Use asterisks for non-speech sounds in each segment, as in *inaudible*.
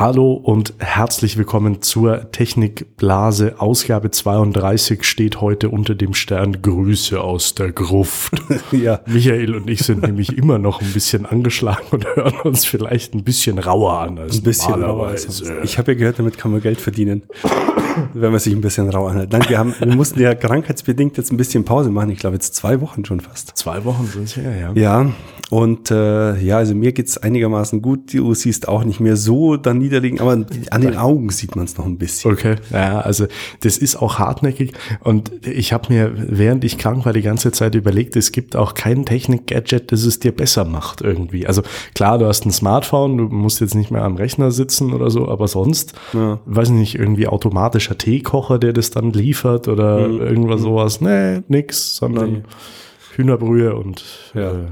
Hallo und herzlich willkommen zur Technikblase. Ausgabe 32 steht heute unter dem Stern Grüße aus der Gruft. *laughs* ja. Michael und ich sind nämlich immer noch ein bisschen angeschlagen und hören uns vielleicht ein bisschen rauer an als ein bisschen rauer. Ich habe ja gehört, damit kann man Geld verdienen, wenn man sich ein bisschen rauer anhört. Nein, wir, haben, wir mussten ja krankheitsbedingt jetzt ein bisschen Pause machen. Ich glaube jetzt zwei Wochen schon fast. Zwei Wochen sind es her, ja. Ja, und äh, ja, also mir geht's einigermaßen gut. Du siehst auch nicht mehr so dann niederliegen, aber an den Augen sieht man es noch ein bisschen. Okay, ja, also das ist auch hartnäckig. Und ich habe mir, während ich krank war, die ganze Zeit überlegt, es gibt auch kein Technik-Gadget, das es dir besser macht irgendwie. Also klar, du hast ein Smartphone, du musst jetzt nicht mehr am Rechner sitzen oder so, aber sonst, ja. weiß ich nicht, irgendwie automatischer Teekocher, der das dann liefert oder mhm. irgendwas sowas. Nee, nix, sondern nee. Hühnerbrühe und ja. äh,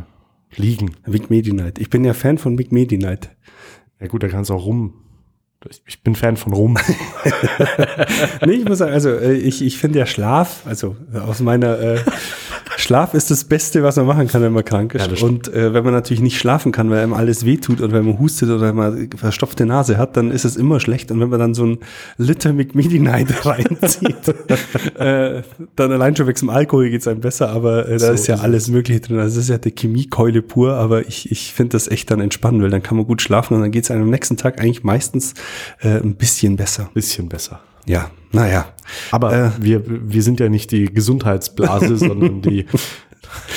liegen. Vic Medi Night. Ich bin ja Fan von Vic Medi Night. Ja gut, da kannst du auch rum. Ich bin Fan von Rum. *laughs* nee, ich muss sagen, also äh, ich, ich finde ja Schlaf, also aus meiner äh, Schlaf ist das Beste, was man machen kann, wenn man krank ist. Ja, und äh, wenn man natürlich nicht schlafen kann, weil einem alles wehtut oder wenn man hustet oder wenn man verstopfte Nase hat, dann ist es immer schlecht. Und wenn man dann so ein Liter McMidi-Night *laughs* reinzieht, *laughs* äh, dann allein schon weg zum Alkohol geht's einem besser, aber äh, da so ist ja ist alles Mögliche drin. Also das ist ja die Chemiekeule pur, aber ich, ich finde das echt dann entspannen, weil dann kann man gut schlafen und dann geht's einem am nächsten Tag eigentlich meistens äh, ein bisschen besser. Bisschen besser. Ja, naja. Aber äh, wir, wir sind ja nicht die Gesundheitsblase, *laughs* sondern die,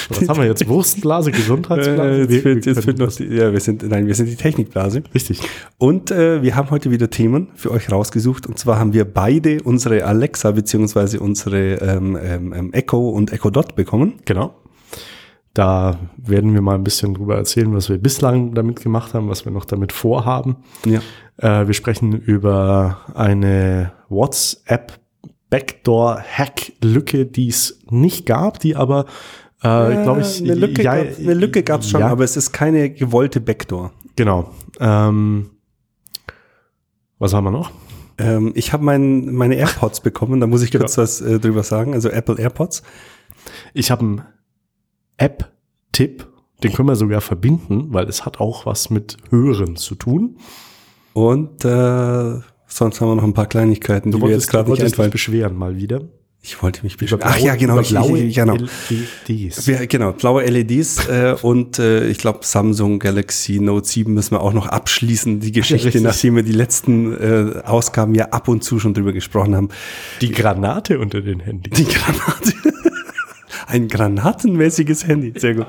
was haben wir jetzt? Wurstblase, Gesundheitsblase? Äh, jetzt fehlt, jetzt fehlt noch die, ja, wir sind, nein, wir sind die Technikblase. Richtig. Und äh, wir haben heute wieder Themen für euch rausgesucht. Und zwar haben wir beide unsere Alexa beziehungsweise unsere ähm, ähm, ähm Echo und Echo Dot bekommen. Genau. Da werden wir mal ein bisschen drüber erzählen, was wir bislang damit gemacht haben, was wir noch damit vorhaben. Ja. Äh, wir sprechen über eine WhatsApp Backdoor-Hack-Lücke, die es nicht gab, die aber, äh, äh glaube ich, eine Lücke, ja, gab, eine Lücke gab es schon, ja. aber es ist keine gewollte Backdoor. Genau. Ähm, was haben wir noch? Ähm, ich habe mein, meine AirPods *laughs* bekommen, da muss ich kurz genau. was äh, drüber sagen, also Apple AirPods. Ich habe einen App-Tipp, den können wir sogar verbinden, weil es hat auch was mit Hören zu tun. Und äh, sonst haben wir noch ein paar Kleinigkeiten, du die wolltest, wir jetzt gerade nicht einfallen. beschweren mal wieder. Ich wollte mich beschweren. Ach ja, genau. blaue ich, genau. LEDs. Ja, genau, blaue LEDs äh, und äh, ich glaube Samsung Galaxy Note 7 müssen wir auch noch abschließen, die Geschichte, ja, nachdem wir die letzten äh, Ausgaben ja ab und zu schon drüber gesprochen haben. Die Granate unter den Handys. Die Granate. *laughs* Ein granatenmäßiges Handy. Sehr gut.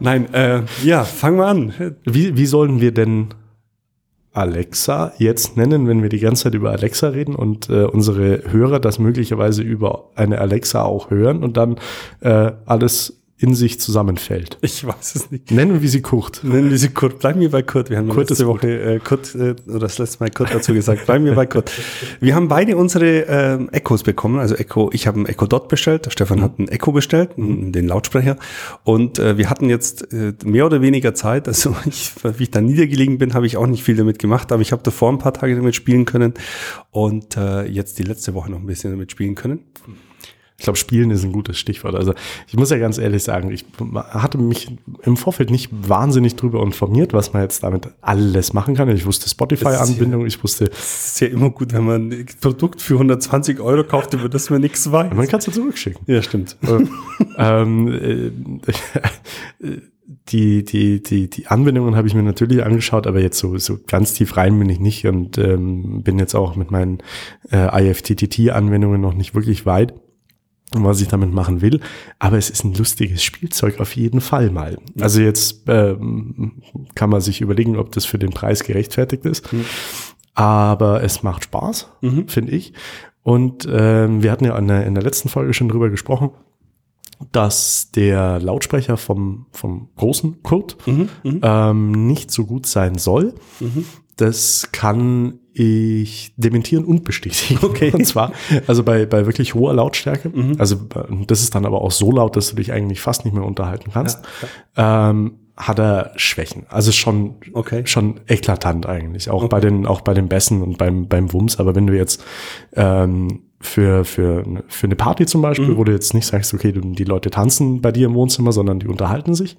Nein, äh, ja, fangen wir an. Wie, wie sollen wir denn Alexa jetzt nennen, wenn wir die ganze Zeit über Alexa reden und äh, unsere Hörer das möglicherweise über eine Alexa auch hören und dann äh, alles in sich zusammenfällt. Ich weiß es nicht. Nennen wir sie Kurt. Nennen wir sie Kurt. Bleiben wir bei Kurt. Wir haben Kurt letzte Woche äh, Kurt, äh, oder das letzte Mal Kurt dazu gesagt. Bleiben wir bei Kurt. Wir haben beide unsere ähm, Echos bekommen. Also Echo, ich habe einen Echo Dot bestellt, der Stefan mhm. hat einen Echo bestellt, mhm. den Lautsprecher. Und äh, wir hatten jetzt äh, mehr oder weniger Zeit. Also *laughs* ich, wie ich da niedergelegen bin, habe ich auch nicht viel damit gemacht, aber ich habe davor ein paar Tage damit spielen können und äh, jetzt die letzte Woche noch ein bisschen damit spielen können. Ich glaube, Spielen ist ein gutes Stichwort. Also ich muss ja ganz ehrlich sagen, ich hatte mich im Vorfeld nicht wahnsinnig drüber informiert, was man jetzt damit alles machen kann. Ich wusste Spotify-Anbindung, ich wusste. Es ist ja immer gut, wenn man ein Produkt für 120 Euro kauft, über das man nichts weiß. Man kann es ja zurückschicken. Ja, stimmt. *laughs* ähm, äh, die, die, die, die Anwendungen habe ich mir natürlich angeschaut, aber jetzt so, so ganz tief rein bin ich nicht und ähm, bin jetzt auch mit meinen äh, IFTTT-Anwendungen noch nicht wirklich weit was ich damit machen will. Aber es ist ein lustiges Spielzeug auf jeden Fall mal. Also jetzt ähm, kann man sich überlegen, ob das für den Preis gerechtfertigt ist. Mhm. Aber es macht Spaß, mhm. finde ich. Und ähm, wir hatten ja in der, in der letzten Folge schon drüber gesprochen, dass der Lautsprecher vom, vom großen Kurt mhm, mhm. ähm, nicht so gut sein soll. Mhm. Das kann ich dementieren und bestätigen. *laughs* Okay. Und zwar, also bei, bei wirklich hoher Lautstärke. Mhm. Also das ist dann aber auch so laut, dass du dich eigentlich fast nicht mehr unterhalten kannst. Ja. Ähm, hat er Schwächen. Also schon, okay. schon eklatant eigentlich. Auch okay. bei den, auch bei den Bässen und beim, beim Wumms. Aber wenn du jetzt ähm, für, für, für eine Party zum Beispiel, mhm. wo du jetzt nicht sagst, okay, die Leute tanzen bei dir im Wohnzimmer, sondern die unterhalten sich,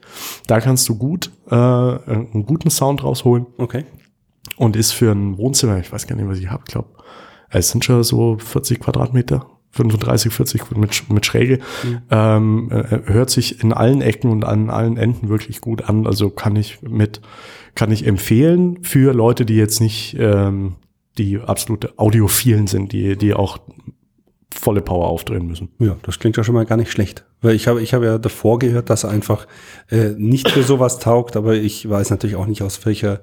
da kannst du gut äh, einen guten Sound rausholen. Okay. Und ist für ein Wohnzimmer, ich weiß gar nicht, was ich habe, glaube, es sind schon so 40 Quadratmeter, 35, 40 mit, mit Schräge, mhm. ähm, äh, hört sich in allen Ecken und an allen Enden wirklich gut an. Also kann ich mit, kann ich empfehlen für Leute, die jetzt nicht ähm, die absolute Audiophilen sind, die, die auch volle Power aufdrehen müssen. Ja, das klingt ja schon mal gar nicht schlecht. Weil ich habe, ich habe ja davor gehört, dass er einfach äh, nicht für sowas taugt, aber ich weiß natürlich auch nicht, aus welcher,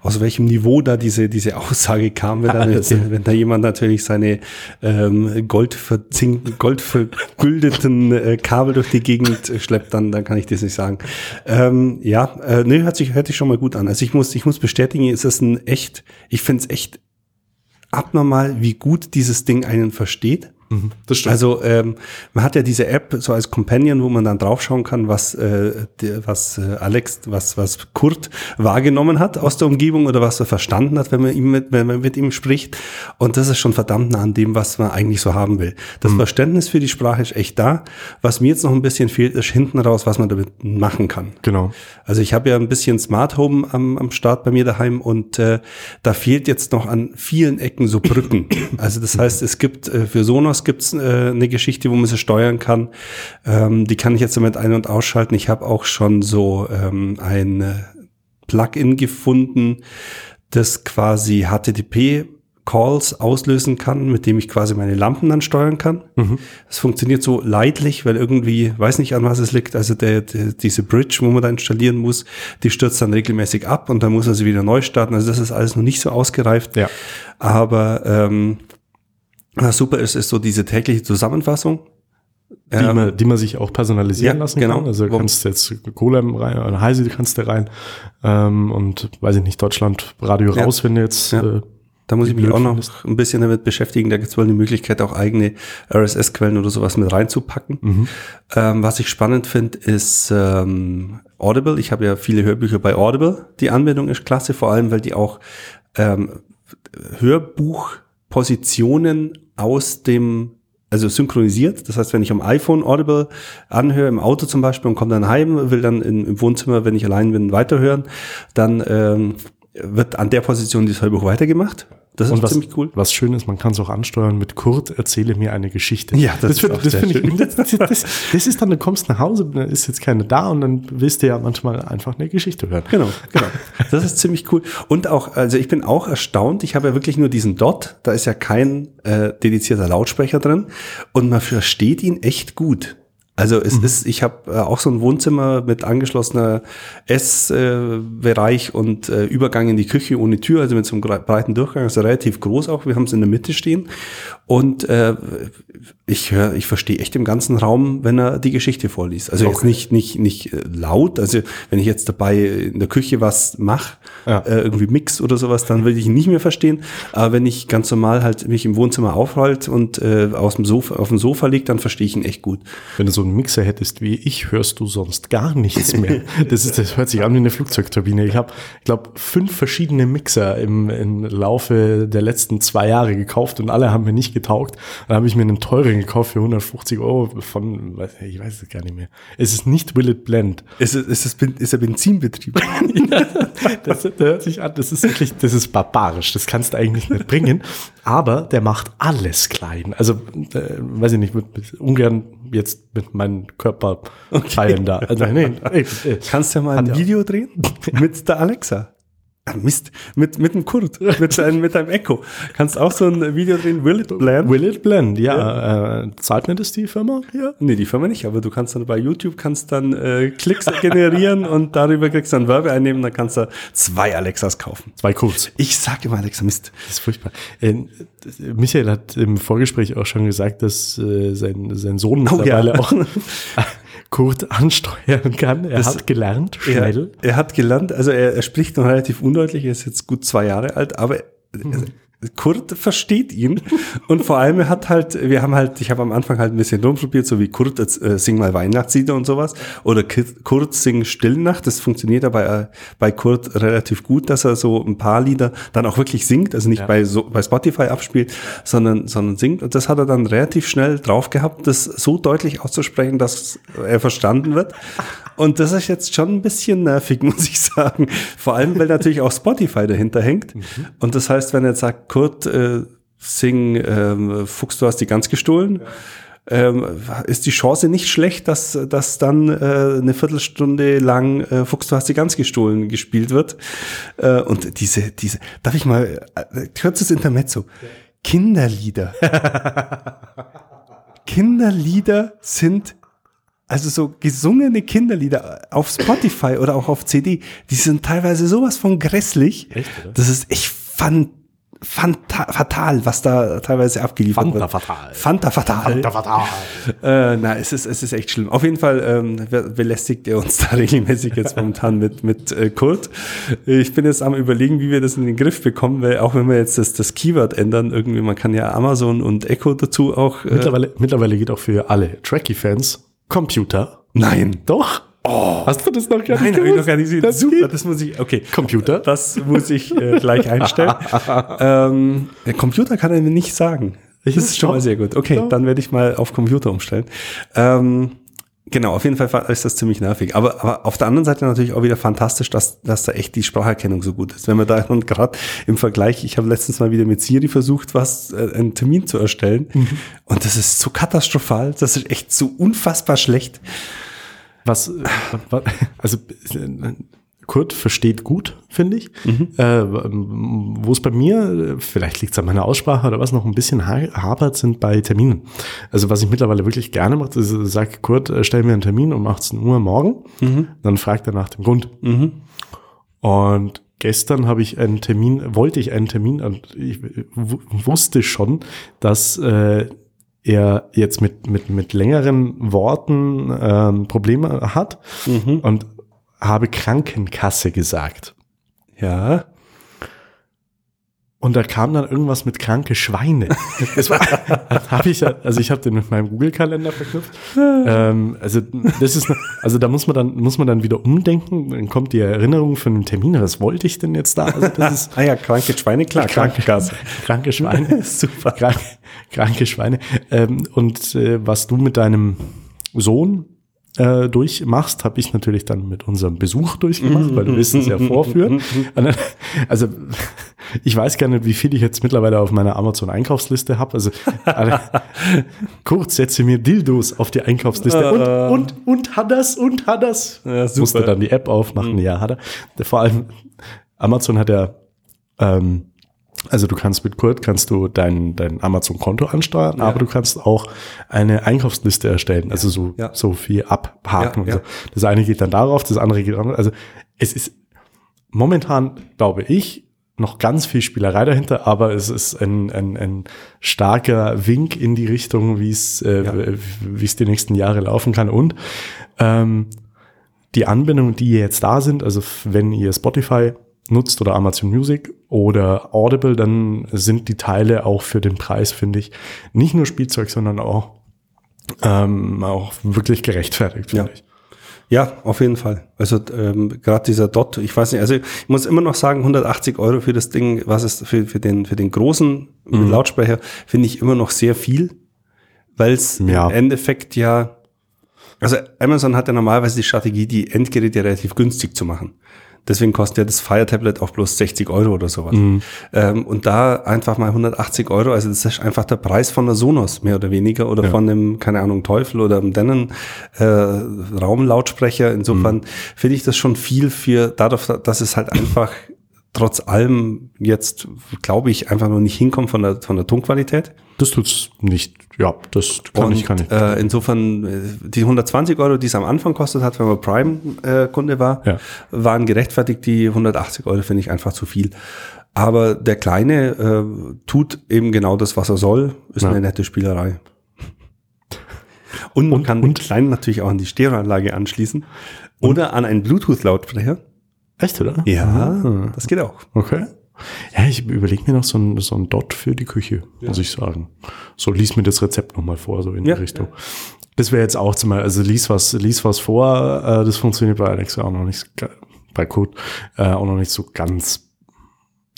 aus welchem Niveau da diese, diese Aussage kam. Wenn, dann, *laughs* wenn da jemand natürlich seine ähm, goldverzink, goldvergüldeten äh, Kabel durch die Gegend schleppt, dann, dann kann ich das nicht sagen. Ähm, ja, äh, nee, hört sich, hört sich schon mal gut an. Also ich muss, ich muss bestätigen, ist das ein echt, ich finde es echt abnormal, wie gut dieses Ding einen versteht. Mhm, das stimmt. Also ähm, man hat ja diese App so als Companion, wo man dann draufschauen kann, was äh, der, was äh, Alex, was was Kurt wahrgenommen hat aus der Umgebung oder was er verstanden hat, wenn man ihm mit, wenn man mit ihm spricht. Und das ist schon verdammt nah an dem, was man eigentlich so haben will. Das mhm. Verständnis für die Sprache ist echt da. Was mir jetzt noch ein bisschen fehlt, ist hinten raus, was man damit machen kann. Genau. Also ich habe ja ein bisschen Smart Home am, am Start bei mir daheim und äh, da fehlt jetzt noch an vielen Ecken so Brücken. *coughs* Also das heißt, es gibt äh, für Sonos gibt es äh, eine Geschichte, wo man sie steuern kann. Ähm, die kann ich jetzt damit ein- und ausschalten. Ich habe auch schon so ähm, ein äh, Plugin gefunden, das quasi HTTP Calls auslösen kann, mit dem ich quasi meine Lampen dann steuern kann. Mhm. Das funktioniert so leidlich, weil irgendwie, weiß nicht an was es liegt, also der, der, diese Bridge, wo man da installieren muss, die stürzt dann regelmäßig ab und dann muss sie wieder neu starten. Also das ist alles noch nicht so ausgereift. Ja. Aber ähm, was super ist, ist so diese tägliche Zusammenfassung. Die, ähm, man, die man sich auch personalisieren ja, lassen genau. kann. Also du kannst jetzt Cola rein, oder Heise kannst du rein ähm, und weiß ich nicht, Deutschland Radio ja. raus, wenn du jetzt ja. äh, da muss ich mich auch noch ein bisschen damit beschäftigen. Da gibt es wohl die Möglichkeit, auch eigene RSS-Quellen oder sowas mit reinzupacken. Mhm. Ähm, was ich spannend finde, ist ähm, Audible. Ich habe ja viele Hörbücher bei Audible. Die Anwendung ist klasse, vor allem, weil die auch ähm, Hörbuch Positionen aus dem also synchronisiert. Das heißt, wenn ich am iPhone Audible anhöre, im Auto zum Beispiel und komme dann heim, will dann im, im Wohnzimmer, wenn ich allein bin, weiterhören, dann ähm, wird an der Position dieses Hörbuch weitergemacht. Das ist und was, ziemlich cool. Was schön ist, man kann es auch ansteuern mit Kurt, erzähle mir eine Geschichte. Ja, das, das, finde ich. Das, das, das, ist dann, du kommst nach Hause, da ist jetzt keine da und dann willst du ja manchmal einfach eine Geschichte hören. Genau, genau. Das ist ziemlich cool. Und auch, also ich bin auch erstaunt, ich habe ja wirklich nur diesen Dot, da ist ja kein äh, dedizierter Lautsprecher drin und man versteht ihn echt gut. Also es mhm. ist, ich habe äh, auch so ein Wohnzimmer mit angeschlossener Essbereich äh, und äh, Übergang in die Küche ohne Tür, also mit so einem breiten Durchgang, also relativ groß auch. Wir haben es in der Mitte stehen und äh, ich höre, ich verstehe echt im ganzen Raum, wenn er die Geschichte vorliest. Also okay. jetzt nicht nicht nicht äh, laut. Also wenn ich jetzt dabei in der Küche was mache, ja. äh, irgendwie Mix oder sowas, dann will ich ihn nicht mehr verstehen. Aber wenn ich ganz normal halt mich im Wohnzimmer aufhalte und äh, aus dem Sofa auf dem Sofa liegt, dann verstehe ich ihn echt gut. Wenn du so einen Mixer hättest wie ich, hörst du sonst gar nichts mehr. *laughs* Das, ist, das hört sich an wie eine Flugzeugturbine. Ich habe, ich glaube, fünf verschiedene Mixer im, im Laufe der letzten zwei Jahre gekauft und alle haben mir nicht getaugt. Dann habe ich mir einen teuren gekauft für 150 Euro von, ich weiß es gar nicht mehr. Es ist nicht Will It Blend. Ist es, ist es, ist er Benzinbetrieb? *laughs* ja, das, das hört sich an, das ist wirklich, das ist barbarisch. Das kannst du eigentlich nicht bringen. Aber der macht alles klein. Also, äh, weiß ich nicht, mit, mit ungern jetzt mit meinem Körper okay. da. Also, nee, *laughs* nee, Kannst du ja mal ein Video drehen mit der Alexa? Ah, Mist, mit, mit dem Kurt, mit, deinem, mit deinem Echo. Kannst auch so ein Video drehen, Will It Blend? Will It Blend, ja. ja. Äh, zahlt mir das die Firma? Ja. Nee, die Firma nicht, aber du kannst dann bei YouTube kannst dann äh, Klicks generieren *laughs* und darüber kriegst du dann Werbe einnehmen, dann kannst du zwei Alexas kaufen. Zwei Kurz. Ich sag immer Alexa, Mist. Das ist furchtbar. Äh, Michael hat im Vorgespräch auch schon gesagt, dass äh, sein, sein Sohn oh, mittlerweile ja. auch *laughs* Kurt ansteuern kann. Er das, hat gelernt, schnell. Er, er, hat gelernt, also er, er, spricht noch relativ undeutlich, er ist jetzt gut zwei Jahre alt, aber mhm. Kurt versteht ihn und vor allem er hat halt, wir haben halt, ich habe am Anfang halt ein bisschen rumprobiert, so wie Kurt äh, sing mal Weihnachtslieder und sowas oder Kurt sing Stillnacht, das funktioniert aber äh, bei Kurt relativ gut, dass er so ein paar Lieder dann auch wirklich singt, also nicht ja. bei, so, bei Spotify abspielt, sondern, sondern singt und das hat er dann relativ schnell drauf gehabt, das so deutlich auszusprechen, dass er verstanden wird und das ist jetzt schon ein bisschen nervig, *laughs* muss ich sagen. Vor allem, weil natürlich auch Spotify dahinter hängt. Mhm. Und das heißt, wenn er jetzt sagt, Kurt, äh, sing, ähm, Fuchs, du hast die ganz gestohlen. Ja. Ähm, ist die Chance nicht schlecht, dass, dass dann äh, eine Viertelstunde lang äh, Fuchs, du hast die ganz gestohlen gespielt wird. Äh, und diese, diese, darf ich mal, äh, kurzes Intermezzo. Ja. Kinderlieder. *laughs* Kinderlieder sind also so gesungene Kinderlieder auf Spotify oder auch auf CD, die sind teilweise sowas von grässlich. Echt, oder? Das ist echt fand Fanta fatal, was da teilweise abgeliefert Fanta wird. Fatal. Fanta fatal. Fanta fatal. *laughs* Äh, na, es ist, es ist echt schlimm. Auf jeden Fall ähm, belästigt er uns *laughs* da regelmäßig jetzt momentan mit, mit äh, Kurt. Ich bin jetzt am überlegen, wie wir das in den Griff bekommen, weil auch wenn wir jetzt das, das Keyword ändern, irgendwie, man kann ja Amazon und Echo dazu auch. Äh, mittlerweile, mittlerweile geht auch für alle Tracky-Fans Computer. Nein. Doch? Oh. Hast du das noch gar nicht Nein, ich noch gar nicht gesehen. Das Super, geht. das muss ich, okay. Computer? Das muss ich äh, gleich einstellen. *laughs* ähm, der Computer kann er mir nicht sagen. Das ist schon mal sehr gut. Okay, ja. dann werde ich mal auf Computer umstellen. Ähm, Genau, auf jeden Fall ist das ziemlich nervig. Aber, aber auf der anderen Seite natürlich auch wieder fantastisch, dass, dass da echt die Spracherkennung so gut ist. Wenn man da *laughs* und gerade im Vergleich, ich habe letztens mal wieder mit Siri versucht, was äh, einen Termin zu erstellen. Mhm. Und das ist so katastrophal, das ist echt so unfassbar schlecht. Was, äh, also Kurt versteht gut, finde ich. Mhm. Äh, Wo es bei mir, vielleicht liegt es an meiner Aussprache oder was, noch ein bisschen hapert, sind bei Terminen. Also was ich mittlerweile wirklich gerne mache, ist, sag Kurt, äh, stell mir einen Termin um 18 Uhr morgen. Mhm. Dann fragt er nach dem Grund. Mhm. Und gestern habe ich einen Termin, wollte ich einen Termin und ich wusste schon, dass äh, er jetzt mit, mit, mit längeren Worten ähm, Probleme hat mhm. und habe Krankenkasse gesagt. Ja. Und da kam dann irgendwas mit kranke Schweine. Das war, *laughs* hab ich, also ich habe den mit meinem Google-Kalender verknüpft. ähm, also das ist, also da muss man dann muss man dann wieder umdenken. Dann kommt die Erinnerung von dem Termin. Was wollte ich denn jetzt da? Also das ist, ah ja, kranke Schweine, klar, Krankenkasse, kranke Schweine, *laughs* super, kranke, kranke Schweine. Ähm, und äh, was du mit deinem Sohn äh, durchmachst, habe ich natürlich dann mit unserem Besuch durchgemacht, weil du willst es ja vorführen. *laughs* also ich weiß gar nicht, wie viel ich jetzt mittlerweile auf meiner Amazon-Einkaufsliste habe. Also *laughs* kurz setze mir Dildos auf die Einkaufsliste und, ah. und, und hat das und hat das. Ja, Musste dann die App aufmachen. Mhm. Ja, hat er. Vor allem Amazon hat ja ähm, also du kannst mit Kurt kannst du dein, dein Amazon-Konto ansteuern, ja. aber du kannst auch eine Einkaufsliste erstellen, also so, ja. so viel abhaken. Ja, so. Das eine geht dann darauf, das andere geht darauf. Also es ist momentan, glaube ich, noch ganz viel Spielerei dahinter, aber es ist ein, ein, ein starker Wink in die Richtung, wie es äh, wie es die nächsten Jahre laufen kann. Und ähm, die Anbindungen, die jetzt da sind, also wenn ihr Spotify nutzt oder Amazon Music oder Audible, dann sind die Teile auch für den Preis, finde ich, nicht nur Spielzeug, sondern auch, ähm, auch wirklich gerechtfertigt, finde ja. ich. Ja, auf jeden Fall. Also ähm, gerade dieser Dot, ich weiß nicht, also ich muss immer noch sagen, 180 Euro für das Ding, was ist für, für, den, für den großen mhm. Lautsprecher, finde ich immer noch sehr viel, weil es ja. im Endeffekt ja, also Amazon hat ja normalerweise die Strategie, die Endgeräte relativ günstig zu machen. Deswegen kostet ja das Fire Tablet auch bloß 60 Euro oder sowas. Mhm. Ähm, und da einfach mal 180 Euro, also das ist einfach der Preis von der Sonos mehr oder weniger oder ja. von dem, keine Ahnung, Teufel oder einem Denon äh, Raumlautsprecher. Insofern mhm. finde ich das schon viel für, dadurch, dass es halt einfach trotz allem jetzt, glaube ich, einfach noch nicht hinkommt von der, von der Tonqualität. Das tut's nicht. Ja, das kann und, ich, kann ich. Äh, insofern, äh, die 120 Euro, die es am Anfang kostet hat, wenn man Prime-Kunde war, ja. waren gerechtfertigt. Die 180 Euro finde ich einfach zu viel. Aber der Kleine äh, tut eben genau das, was er soll. Ist ja. eine nette Spielerei. Und man und, kann den Kleinen natürlich auch an die Stereoanlage anschließen oder an einen Bluetooth-Lautsprecher. Echt, oder? Ja, ah. das geht auch. Okay. Ja, ich überlege mir noch so ein, so ein Dot für die Küche, ja. muss ich sagen. So, lies mir das Rezept nochmal vor, so in ja, die Richtung. Ja. Das wäre jetzt auch zum Beispiel, also lies was, lies was vor, äh, das funktioniert bei Alexa auch noch nicht, bei Code, äh, auch noch nicht so ganz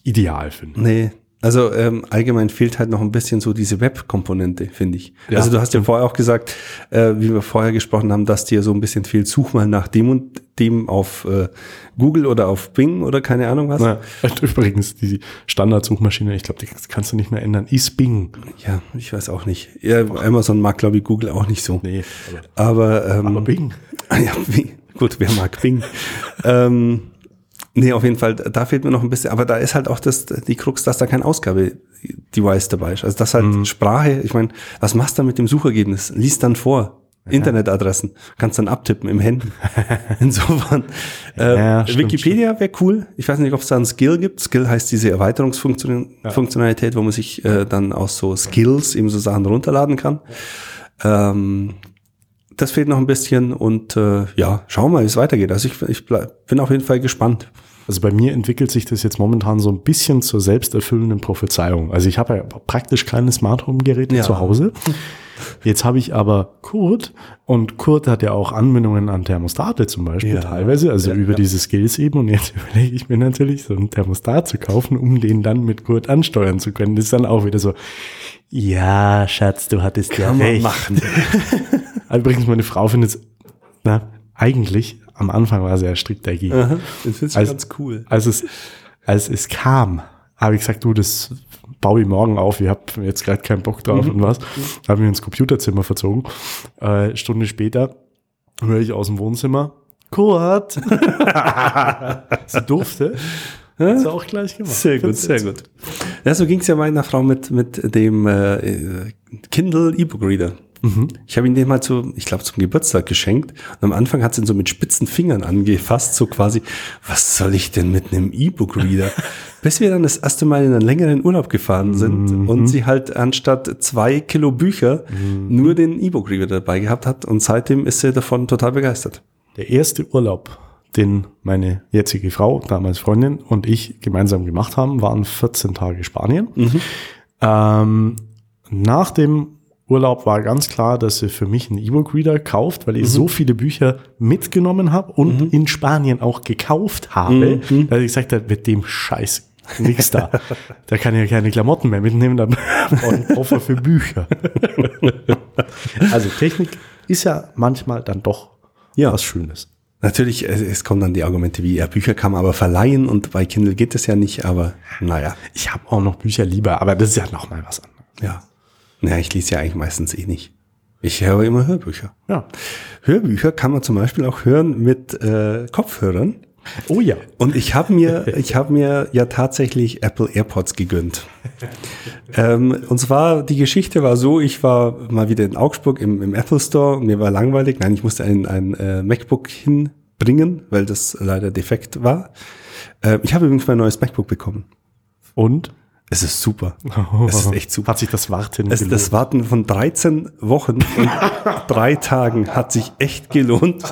ideal, finde ich. Nee, also ähm, allgemein fehlt halt noch ein bisschen so diese Web-Komponente, finde ich. Ja, also du hast ja vorher auch gesagt, äh, wie wir vorher gesprochen haben, dass dir so ein bisschen fehlt, such mal nach dem und dem auf äh, Google oder auf Bing oder keine Ahnung was. Na, *laughs* übrigens, die Standardsuchmaschine, ich glaube, die kannst du nicht mehr ändern, ist Bing. Ja, ich weiß auch nicht. Ja, Amazon mag, glaube ich, Google auch nicht so. Nee. Aber, aber, ähm, aber Bing. *laughs* Ja, Bing. Gut, wer mag Bing? *laughs* ähm, Nee, auf jeden Fall, da fehlt mir noch ein bisschen, aber da ist halt auch das, die Krux, dass da kein Ausgabe-Device dabei ist. Also das halt mhm. Sprache, ich meine, was machst du mit dem Suchergebnis? Lies dann vor. Ja. Internetadressen. Kannst dann abtippen im Handy. *laughs* Insofern. Äh, ja, Wikipedia wäre cool. Ich weiß nicht, ob es da ein Skill gibt. Skill heißt diese Erweiterungsfunktionalität, ja. wo man sich äh, dann aus so Skills eben so Sachen runterladen kann. Ähm, das fehlt noch ein bisschen und äh, ja, schauen wir mal, wie es weitergeht. Also ich, ich bleib, bin auf jeden Fall gespannt. Also bei mir entwickelt sich das jetzt momentan so ein bisschen zur selbsterfüllenden Prophezeiung. Also ich habe ja praktisch keine Smart Home Geräte ja. zu Hause. Jetzt habe ich aber Kurt und Kurt hat ja auch Anwendungen an Thermostate zum Beispiel ja. teilweise, also ja, über ja. diese Skills eben. Und jetzt *laughs* überlege ich mir natürlich, so ein Thermostat zu kaufen, um den dann mit Kurt ansteuern zu können. Das ist dann auch wieder so, ja, Schatz, du hattest Kann ja recht. machen. *laughs* Übrigens, meine Frau findet es, na, eigentlich, am Anfang war sie ja strikt dagegen. Aha, das finde ich ganz cool. Als es, als es kam, habe ich gesagt, du, das baue ich morgen auf, ich habe jetzt gerade keinen Bock drauf mhm. und was. Habe mich ins Computerzimmer verzogen. Äh, Stunde später höre ich aus dem Wohnzimmer, Kurt. *laughs* sie durfte. Hast du auch gleich gemacht. Sehr gut, sehr gut. Ja, so ging es ja meiner Frau mit, mit dem äh, Kindle E-Book Reader. Mhm. Ich habe ihn dem mal zu, ich glaube, zum Geburtstag geschenkt. Und am Anfang hat sie ihn so mit spitzen Fingern angefasst, so quasi, was soll ich denn mit einem E-Book-Reader? *laughs* Bis wir dann das erste Mal in einen längeren Urlaub gefahren sind mhm. und sie halt anstatt zwei Kilo Bücher mhm. nur den E-Book-Reader dabei gehabt hat. Und seitdem ist sie davon total begeistert. Der erste Urlaub, den meine jetzige Frau, damals Freundin und ich gemeinsam gemacht haben, waren 14 Tage Spanien. Mhm. Ähm, nach dem Urlaub war ganz klar, dass sie für mich einen E-Book-Reader kauft, weil ich mhm. so viele Bücher mitgenommen habe und mhm. in Spanien auch gekauft habe, mhm. dass ich gesagt habe, mit dem Scheiß nichts da. *laughs* da kann ich ja keine Klamotten mehr mitnehmen, *laughs* ich Koffer für Bücher. also Technik ist ja manchmal dann doch ja. was Schönes. Natürlich, es kommen dann die Argumente wie, ja, Bücher kann man aber verleihen und bei Kindle geht das ja nicht, aber naja. Ich habe auch noch Bücher lieber, aber das ist ja nochmal was anderes. Ja. Naja, ich lese ja eigentlich meistens eh nicht. Ich höre immer Hörbücher. Ja. Hörbücher kann man zum Beispiel auch hören mit äh, Kopfhörern. Oh ja. Und ich habe mir, *laughs* ich habe mir ja tatsächlich Apple AirPods gegönnt. ähm, und zwar die Geschichte war so: Ich war mal wieder in Augsburg im, im Apple Store. Mir war langweilig. Nein, ich musste ein, ein äh, MacBook hinbringen, weil das leider defekt war. Äh, ich habe übrigens mein neues MacBook bekommen. Und? Es ist super. Es ist echt super. Hat sich das Warten es, Das Warten von 13 Wochen und drei Tagen hat sich echt gelohnt.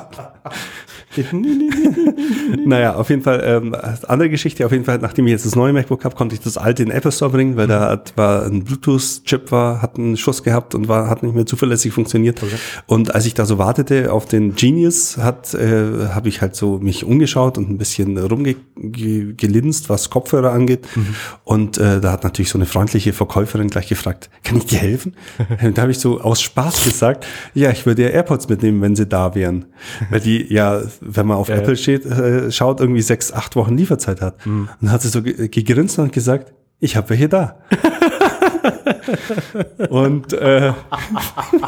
*laughs* naja, auf jeden Fall, ähm, andere Geschichte, auf jeden Fall, nachdem ich jetzt das neue MacBook habe, konnte ich das alte in den Apple Store bringen, weil da hat, war ein Bluetooth-Chip war, hat einen Schuss gehabt und war, hat nicht mehr zuverlässig funktioniert. Okay. Und als ich da so wartete auf den Genius, hat, äh, habe ich halt so mich umgeschaut und ein bisschen rumgelinst, was Kopfhörer angeht. Mhm. Und äh, da hat natürlich so eine freundliche Verkäuferin gleich gefragt, kann ich dir helfen? *laughs* und da habe ich so aus Spaß gesagt, ja, ich würde ja AirPods mitnehmen, wenn sie da wären. Weil die ja wenn man auf ja, Apple steht, äh, schaut, irgendwie sechs, acht Wochen Lieferzeit hat. Mhm. Und dann hat sie so gegrinst und gesagt, ich habe welche da. *laughs* und äh,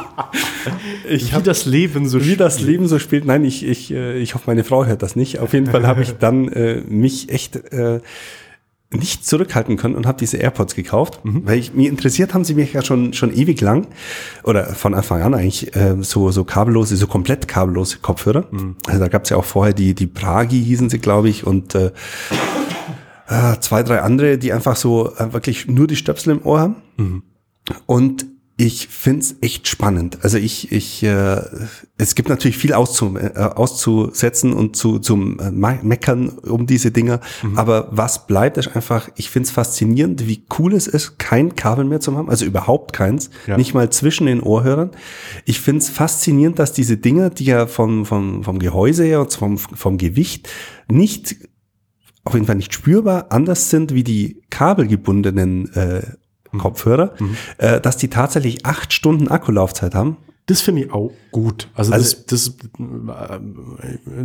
*laughs* ich wie das Leben so wie spielt. das Leben so spielt. Nein, ich ich äh, ich hoffe, meine Frau hört das nicht. Auf jeden Fall habe ich dann äh, mich echt äh, nicht zurückhalten können und habe diese AirPods gekauft, mhm. weil ich, mir interessiert haben sie mich ja schon schon ewig lang oder von Anfang an eigentlich äh, so so kabellose, so komplett kabellose Kopfhörer. Mhm. Also da gab es ja auch vorher die die Pragi hießen sie, glaube ich, und äh, äh, zwei drei andere, die einfach so äh, wirklich nur die Stöpsel im Ohr haben. Mhm. Und Ich find's echt spannend. Also ich, ich, äh, es gibt natürlich viel auszu, äh, auszusetzen und zu zum äh, meckern um diese Dinger. Mhm. Aber was bleibt, ist einfach, ich find's faszinierend, wie cool es ist, kein Kabel mehr zu haben, also überhaupt keins, ja. nicht mal zwischen den Ohrhörern. Ich find's faszinierend, dass diese Dinger, die ja vom, vom, vom Gehäuse her und vom, vom Gewicht nicht auf jeden Fall nicht spürbar anders sind wie die kabelgebundenen äh. Kopfhörer, mhm. äh, dass die tatsächlich acht Stunden Akkulaufzeit haben. Das finde ich auch gut. Also, also das, das,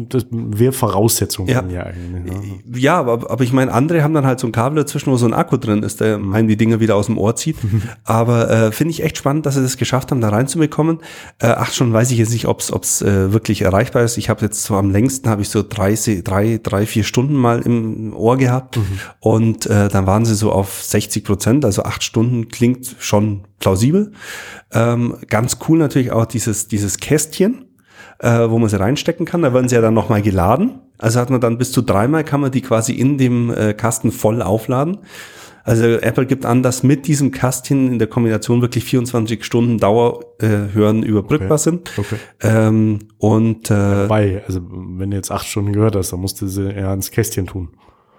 das wäre Voraussetzung ja, ja eigentlich. Ne? Ja, aber, aber ich meine, andere haben dann halt so ein Kabel dazwischen, wo so ein Akku drin ist, der mhm. einem die Dinge wieder aus dem Ohr zieht. *laughs* aber äh, finde ich echt spannend, dass sie das geschafft haben, da reinzubekommen. Äh, ach, schon weiß ich jetzt nicht, ob es äh, wirklich erreichbar ist. Ich habe jetzt so am längsten habe ich so drei, drei, drei, vier Stunden mal im Ohr gehabt mhm. und äh, dann waren sie so auf 60 Prozent, also acht Stunden klingt schon plausibel. Ähm, ganz cool natürlich auch dieses, dieses Kästchen, äh, wo man sie reinstecken kann. Da werden sie ja dann nochmal geladen. Also hat man dann bis zu dreimal kann man die quasi in dem äh, Kasten voll aufladen. Also Apple gibt an, dass mit diesem Kastchen in der Kombination wirklich 24 Stunden Dauerhören äh, überbrückbar okay. sind. Okay. Ähm, und äh, Wobei, also wenn du jetzt acht Stunden gehört hast, dann musst du sie eher ins Kästchen tun.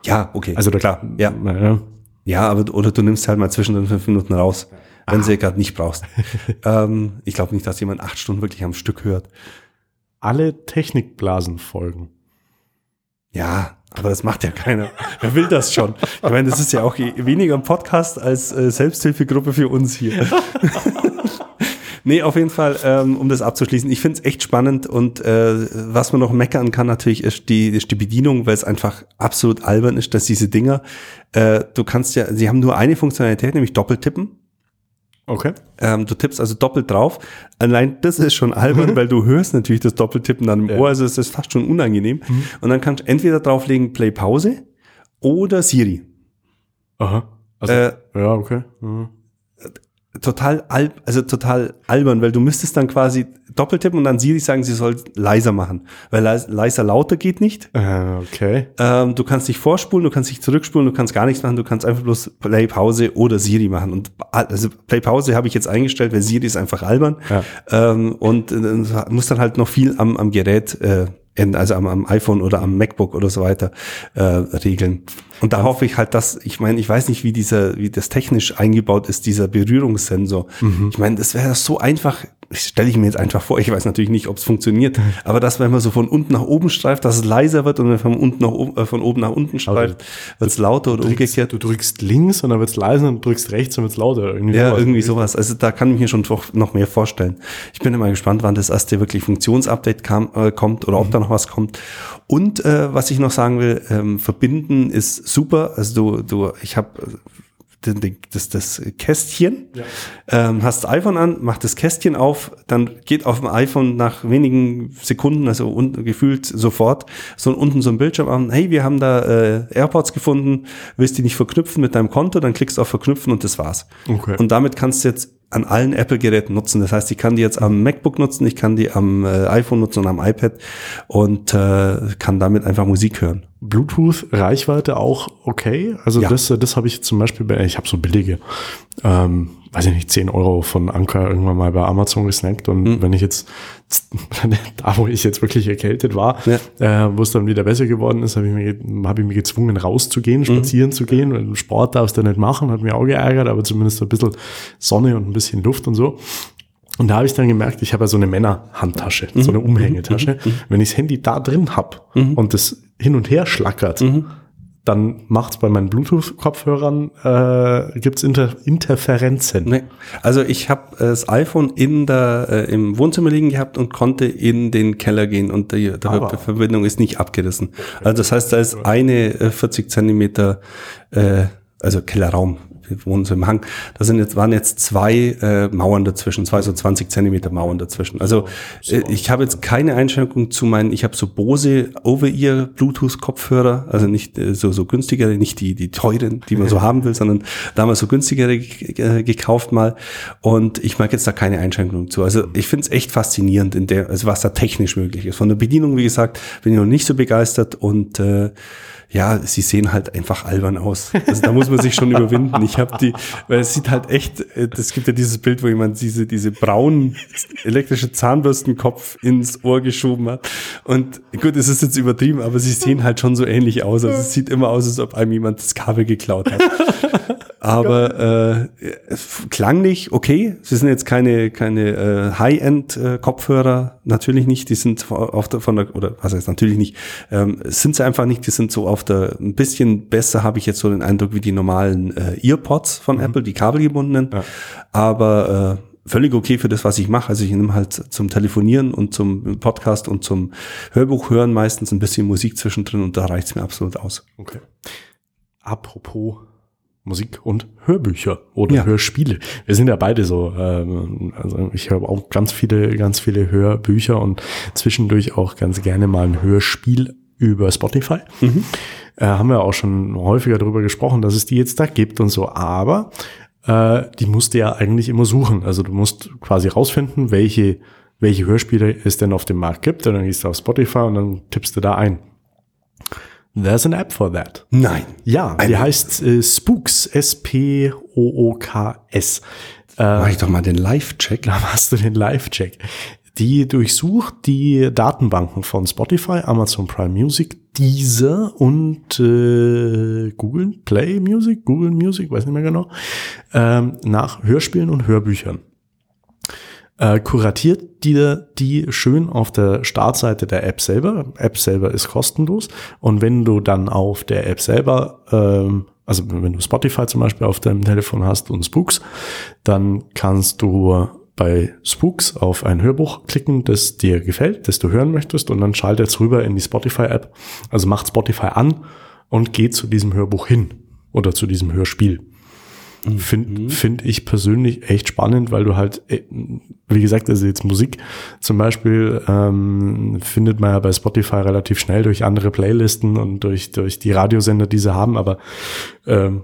Ja, okay. Also klar, ja. Ja, ja aber oder du nimmst halt mal zwischen den fünf Minuten raus wenn sie gerade nicht brauchst. *laughs* ähm, ich glaube nicht, dass jemand acht Stunden wirklich am Stück hört. Alle Technikblasen folgen. Ja, aber das macht ja keiner. *laughs* Wer will das schon? Ich meine, das ist ja auch weniger ein Podcast als äh, Selbsthilfegruppe für uns hier. *laughs* nee, auf jeden Fall, ähm, um das abzuschließen, ich finde es echt spannend und äh, was man noch meckern kann natürlich ist die, ist die Bedienung, weil es einfach absolut albern ist, dass diese Dinger, äh, du kannst ja, sie haben nur eine Funktionalität, nämlich Doppeltippen. Okay. Ähm, du tippst also doppelt drauf. Allein das ist schon albern, *laughs* weil du hörst natürlich das Doppeltippen dann im ja. Ohr, also es ist fast schon unangenehm. Mhm. Und dann kannst du entweder drauflegen Play Pause oder Siri. Aha. Also, äh, ja, okay. Mhm total al also total albern, weil du müsstest dann quasi doppeltippen und dann Siri sagen, sie soll leiser machen, weil leiser lauter geht nicht. Uh, okay. Ähm, du kannst dich vorspulen, du kannst dich zurückspulen, du kannst gar nichts machen, du kannst einfach bloß Play Pause oder Siri machen und also Play Pause habe ich jetzt eingestellt, weil Siri ist einfach albern ja. ähm, und äh, muss dann halt noch viel am, am Gerät äh, also am, am iPhone oder am MacBook oder so weiter äh, regeln. Und da hoffe ich halt, dass, ich meine, ich weiß nicht, wie dieser, wie das technisch eingebaut ist, dieser Berührungssensor. Mhm. Ich meine, das wäre so einfach, stelle ich mir jetzt einfach vor, ich weiß natürlich nicht, ob es funktioniert, *laughs* aber dass, wenn man so von unten nach oben streift, dass es leiser wird und wenn man von unten nach oben, äh, von oben nach unten streift, wird es lauter oder drückst, umgekehrt. Du drückst links und dann wird es leiser und du drückst rechts und wird es lauter. Irgendwie ja, sowas. irgendwie sowas. Also da kann ich mir schon noch mehr vorstellen. Ich bin immer gespannt, wann das erste wirklich Funktionsupdate kam, äh, kommt oder ob mhm. da noch was kommt. Und äh, was ich noch sagen will, ähm, verbinden ist super. Also du, du, ich habe das, das Kästchen, ja. ähm, hast das iPhone an, mach das Kästchen auf, dann geht auf dem iPhone nach wenigen Sekunden, also un, gefühlt sofort, so unten so ein Bildschirm an, hey, wir haben da äh, AirPods gefunden, willst die nicht verknüpfen mit deinem Konto, dann klickst du auf Verknüpfen und das war's. Okay. Und damit kannst du jetzt an allen Apple-Geräten nutzen. Das heißt, ich kann die jetzt am MacBook nutzen, ich kann die am äh, iPhone nutzen und am iPad und äh, kann damit einfach Musik hören. Bluetooth-Reichweite auch okay. Also ja. das, das habe ich zum Beispiel bei, ich habe so billige, ähm, weiß ich nicht, 10 Euro von Anker irgendwann mal bei Amazon gesnackt. Und mhm. wenn ich jetzt, *laughs* da wo ich jetzt wirklich erkältet war, ja. äh, wo es dann wieder besser geworden ist, habe ich, mir, hab ich mich gezwungen, rauszugehen, mhm. spazieren mhm. zu gehen. Und Sport darfst du nicht machen, hat mir auch geärgert, aber zumindest ein bisschen Sonne und ein bisschen Luft und so. Und da habe ich dann gemerkt, ich habe ja so eine Männerhandtasche, mhm. so eine Umhängetasche. Mhm. mhm. Wenn ich das Handy da drin hab und das hin und her schlackert, mhm. Dann macht's bei meinen Bluetooth-Kopfhörern, äh, gibt's Inter Interferenzen. Nee. Also ich habe äh, das iPhone in der, äh, im Wohnzimmer liegen gehabt und konnte in den Keller gehen und die, die ah, Verbindung ist nicht abgerissen. Also das heißt, da ist eine äh, 40 Zentimeter, äh, also Kellerraum wir wohnen so im Hang, da sind jetzt, waren jetzt zwei äh, Mauern dazwischen, zwei so 20 Zentimeter Mauern dazwischen. Also äh, ich habe jetzt keine Einschränkung zu meinen, ich habe so Bose Over-Ear Bluetooth-Kopfhörer, also nicht äh, so, so günstigere, nicht die, die teuren, die man so *laughs* haben will, sondern damals so günstigere äh, gekauft mal. Und ich mag jetzt da keine Einschränkung zu. Also ich finde es echt faszinierend, in der, also was da technisch möglich ist. Von der Bedienung, wie gesagt, bin ich noch nicht so begeistert und äh, ja, sie sehen halt einfach albern aus. Also da muss man sich schon *laughs* überwinden. Ich habe die, weil es sieht halt echt, es gibt ja dieses Bild, wo jemand diese, diese braunen elektrische Zahnbürstenkopf ins Ohr geschoben hat. Und gut, es ist jetzt übertrieben, aber sie sehen halt schon so ähnlich aus. Also es sieht immer aus, als ob einem jemand das Kabel geklaut hat. Aber äh, klanglich okay. Sie sind jetzt keine, keine äh, High-End-Kopfhörer, natürlich nicht. Die sind auf der, von der, oder was heißt natürlich nicht, ähm, sind sie einfach nicht. Die sind so auf der, ein bisschen besser habe ich jetzt so den Eindruck wie die normalen äh, Earpods von mhm. Apple, die kabelgebundenen. Ja. Aber äh, völlig okay für das, was ich mache. Also ich nehme halt zum Telefonieren und zum Podcast und zum Hörbuch hören meistens ein bisschen Musik zwischendrin und da reicht's mir absolut aus. Okay. Apropos Musik und Hörbücher oder ja. Hörspiele. Wir sind ja beide so. Ähm, also ich höre auch ganz viele, ganz viele Hörbücher und zwischendurch auch ganz gerne mal ein Hörspiel über Spotify. Mhm. Äh, haben wir auch schon häufiger darüber gesprochen, dass es die jetzt da gibt und so. Aber äh, die musst du ja eigentlich immer suchen. Also du musst quasi rausfinden, welche welche Hörspiele es denn auf dem Markt gibt. Und dann gehst du auf Spotify und dann tippst du da ein. There's an app for that. Nein. Ja, die heißt äh, Spooks, S-P-O-O-K-S. Äh, Mach ich doch mal den Live-Check. Da *laughs* machst du den Live-Check. Die durchsucht die Datenbanken von Spotify, Amazon Prime Music, Deezer und äh, Google Play Music, Google Music, weiß nicht mehr genau, ähm, nach Hörspielen und Hörbüchern äh, kuratiert dir die schön auf der Startseite der App selber. App selber ist kostenlos. Und wenn du dann auf der App selber, ähm, also wenn du Spotify zum Beispiel auf deinem Telefon hast und Spooks, dann kannst du bei Spooks auf ein Hörbuch klicken, das dir gefällt, das du hören möchtest und dann schaltet es rüber in die Spotify-App. Also macht Spotify an und geht zu diesem Hörbuch hin oder zu diesem Hörspiel. Finde mhm. find ich persönlich echt spannend, weil du halt, äh, wie gesagt, also jetzt Musik zum Beispiel ähm, findet man ja bei Spotify relativ schnell durch andere Playlisten und durch, durch die Radiosender, die sie haben, aber ähm,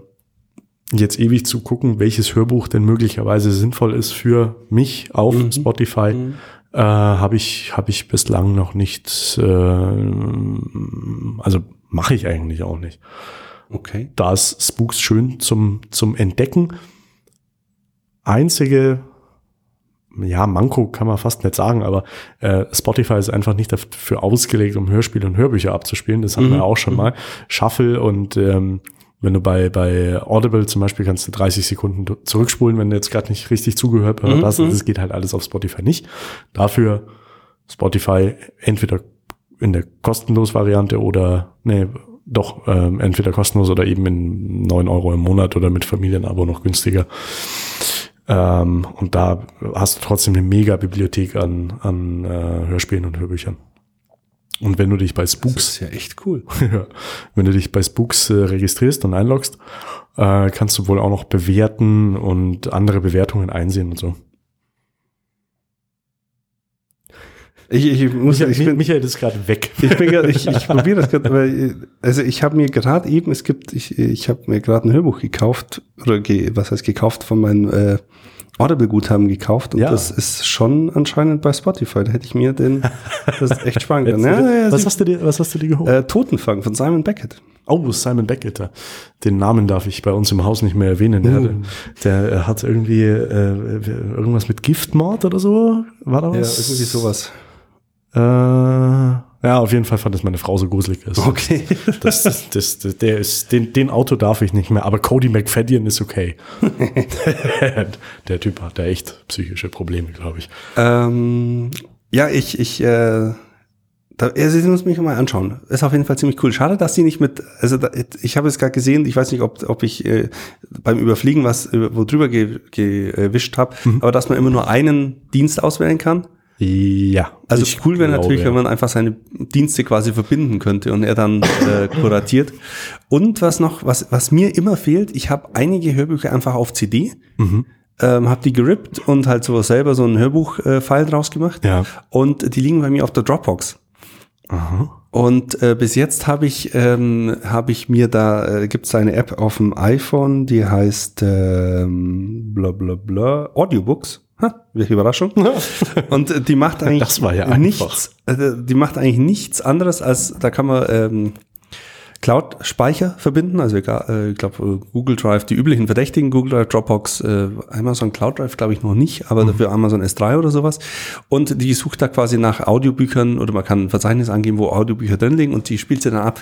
jetzt ewig zu gucken, welches Hörbuch denn möglicherweise sinnvoll ist für mich auf mhm. Spotify, mhm. äh, habe ich, hab ich bislang noch nicht, äh, also mache ich eigentlich auch nicht. Okay. Da ist Spooks schön zum, zum Entdecken. Einzige, ja, Manko kann man fast nicht sagen, aber äh, Spotify ist einfach nicht dafür ausgelegt, um Hörspiele und Hörbücher abzuspielen. Das hatten mhm. wir auch schon mhm. mal. Shuffle und ähm, wenn du bei, bei Audible zum Beispiel kannst du 30 Sekunden zurückspulen, wenn du jetzt gerade nicht richtig zugehört mhm. hast. Das geht halt alles auf Spotify nicht. Dafür Spotify entweder in der kostenlos Variante oder nee, doch ähm, entweder kostenlos oder eben in neun Euro im Monat oder mit Familienabo noch günstiger. Ähm, und da hast du trotzdem eine mega Bibliothek an, an äh, Hörspielen und Hörbüchern. Und wenn du dich bei Spooks. Das ist ja echt cool. *laughs* wenn du dich bei Spooks äh, registrierst und einloggst, äh, kannst du wohl auch noch bewerten und andere Bewertungen einsehen und so. Ich, ich muss, Michael, ich bin, Michael ist gerade weg. Ich bin grad, ich, ich *laughs* probiere das gerade, also ich habe mir gerade eben, es gibt, ich, ich habe mir gerade ein Hörbuch gekauft oder ge, was heißt gekauft von meinem äh, Audible-Guthaben gekauft und ja. das ist schon anscheinend bei Spotify. Da hätte ich mir den, das ist echt spannend. *laughs* ja, ja, was, hast du dir, was hast du dir geholt? Äh, Totenfang von Simon Beckett. Oh, Simon Beckett. Den Namen darf ich bei uns im Haus nicht mehr erwähnen. Der, uh. der, der hat irgendwie äh, irgendwas mit Giftmord oder so. War da was? Ja, irgendwie sowas. Äh, ja, auf jeden Fall fand es meine Frau so gruselig. Also, okay. Das, *laughs* das, das, das, der ist, den, den Auto darf ich nicht mehr, aber Cody McFadden ist okay. *laughs* der Typ hat da echt psychische Probleme, glaube ich. Ähm, ja, ich, ich, äh, da, also Sie muss mich mal anschauen. Ist auf jeden Fall ziemlich cool. Schade, dass sie nicht mit, also da, ich habe es gerade gesehen, ich weiß nicht, ob, ob ich äh, beim Überfliegen was äh, wo drüber gewischt habe, mhm. aber dass man immer nur einen Dienst auswählen kann. Ja. Also cool wäre natürlich, ja. wenn man einfach seine Dienste quasi verbinden könnte und er dann äh, *laughs* kuratiert. Und was noch, was, was mir immer fehlt, ich habe einige Hörbücher einfach auf CD, mhm. ähm, habe die gerippt und halt so selber so ein Hörbuch-File äh, draus gemacht. Ja. Und die liegen bei mir auf der Dropbox. Aha. Und äh, bis jetzt habe ich, ähm, hab ich mir da, äh, gibt es eine App auf dem iPhone, die heißt ähm, bla bla bla Audiobooks. Ha, welche Überraschung. *laughs* Und die macht eigentlich ja nichts, äh, die macht eigentlich nichts anderes als, da kann man ähm, Cloud-Speicher verbinden, also äh, ich glaube Google Drive, die üblichen Verdächtigen, Google Drive, Dropbox, äh, Amazon Cloud Drive glaube ich noch nicht, aber mhm. dafür Amazon S3 oder sowas. Und die sucht da quasi nach Audiobüchern oder man kann ein Verzeichnis angeben, wo Audiobücher drin liegen und die spielt sie dann ab.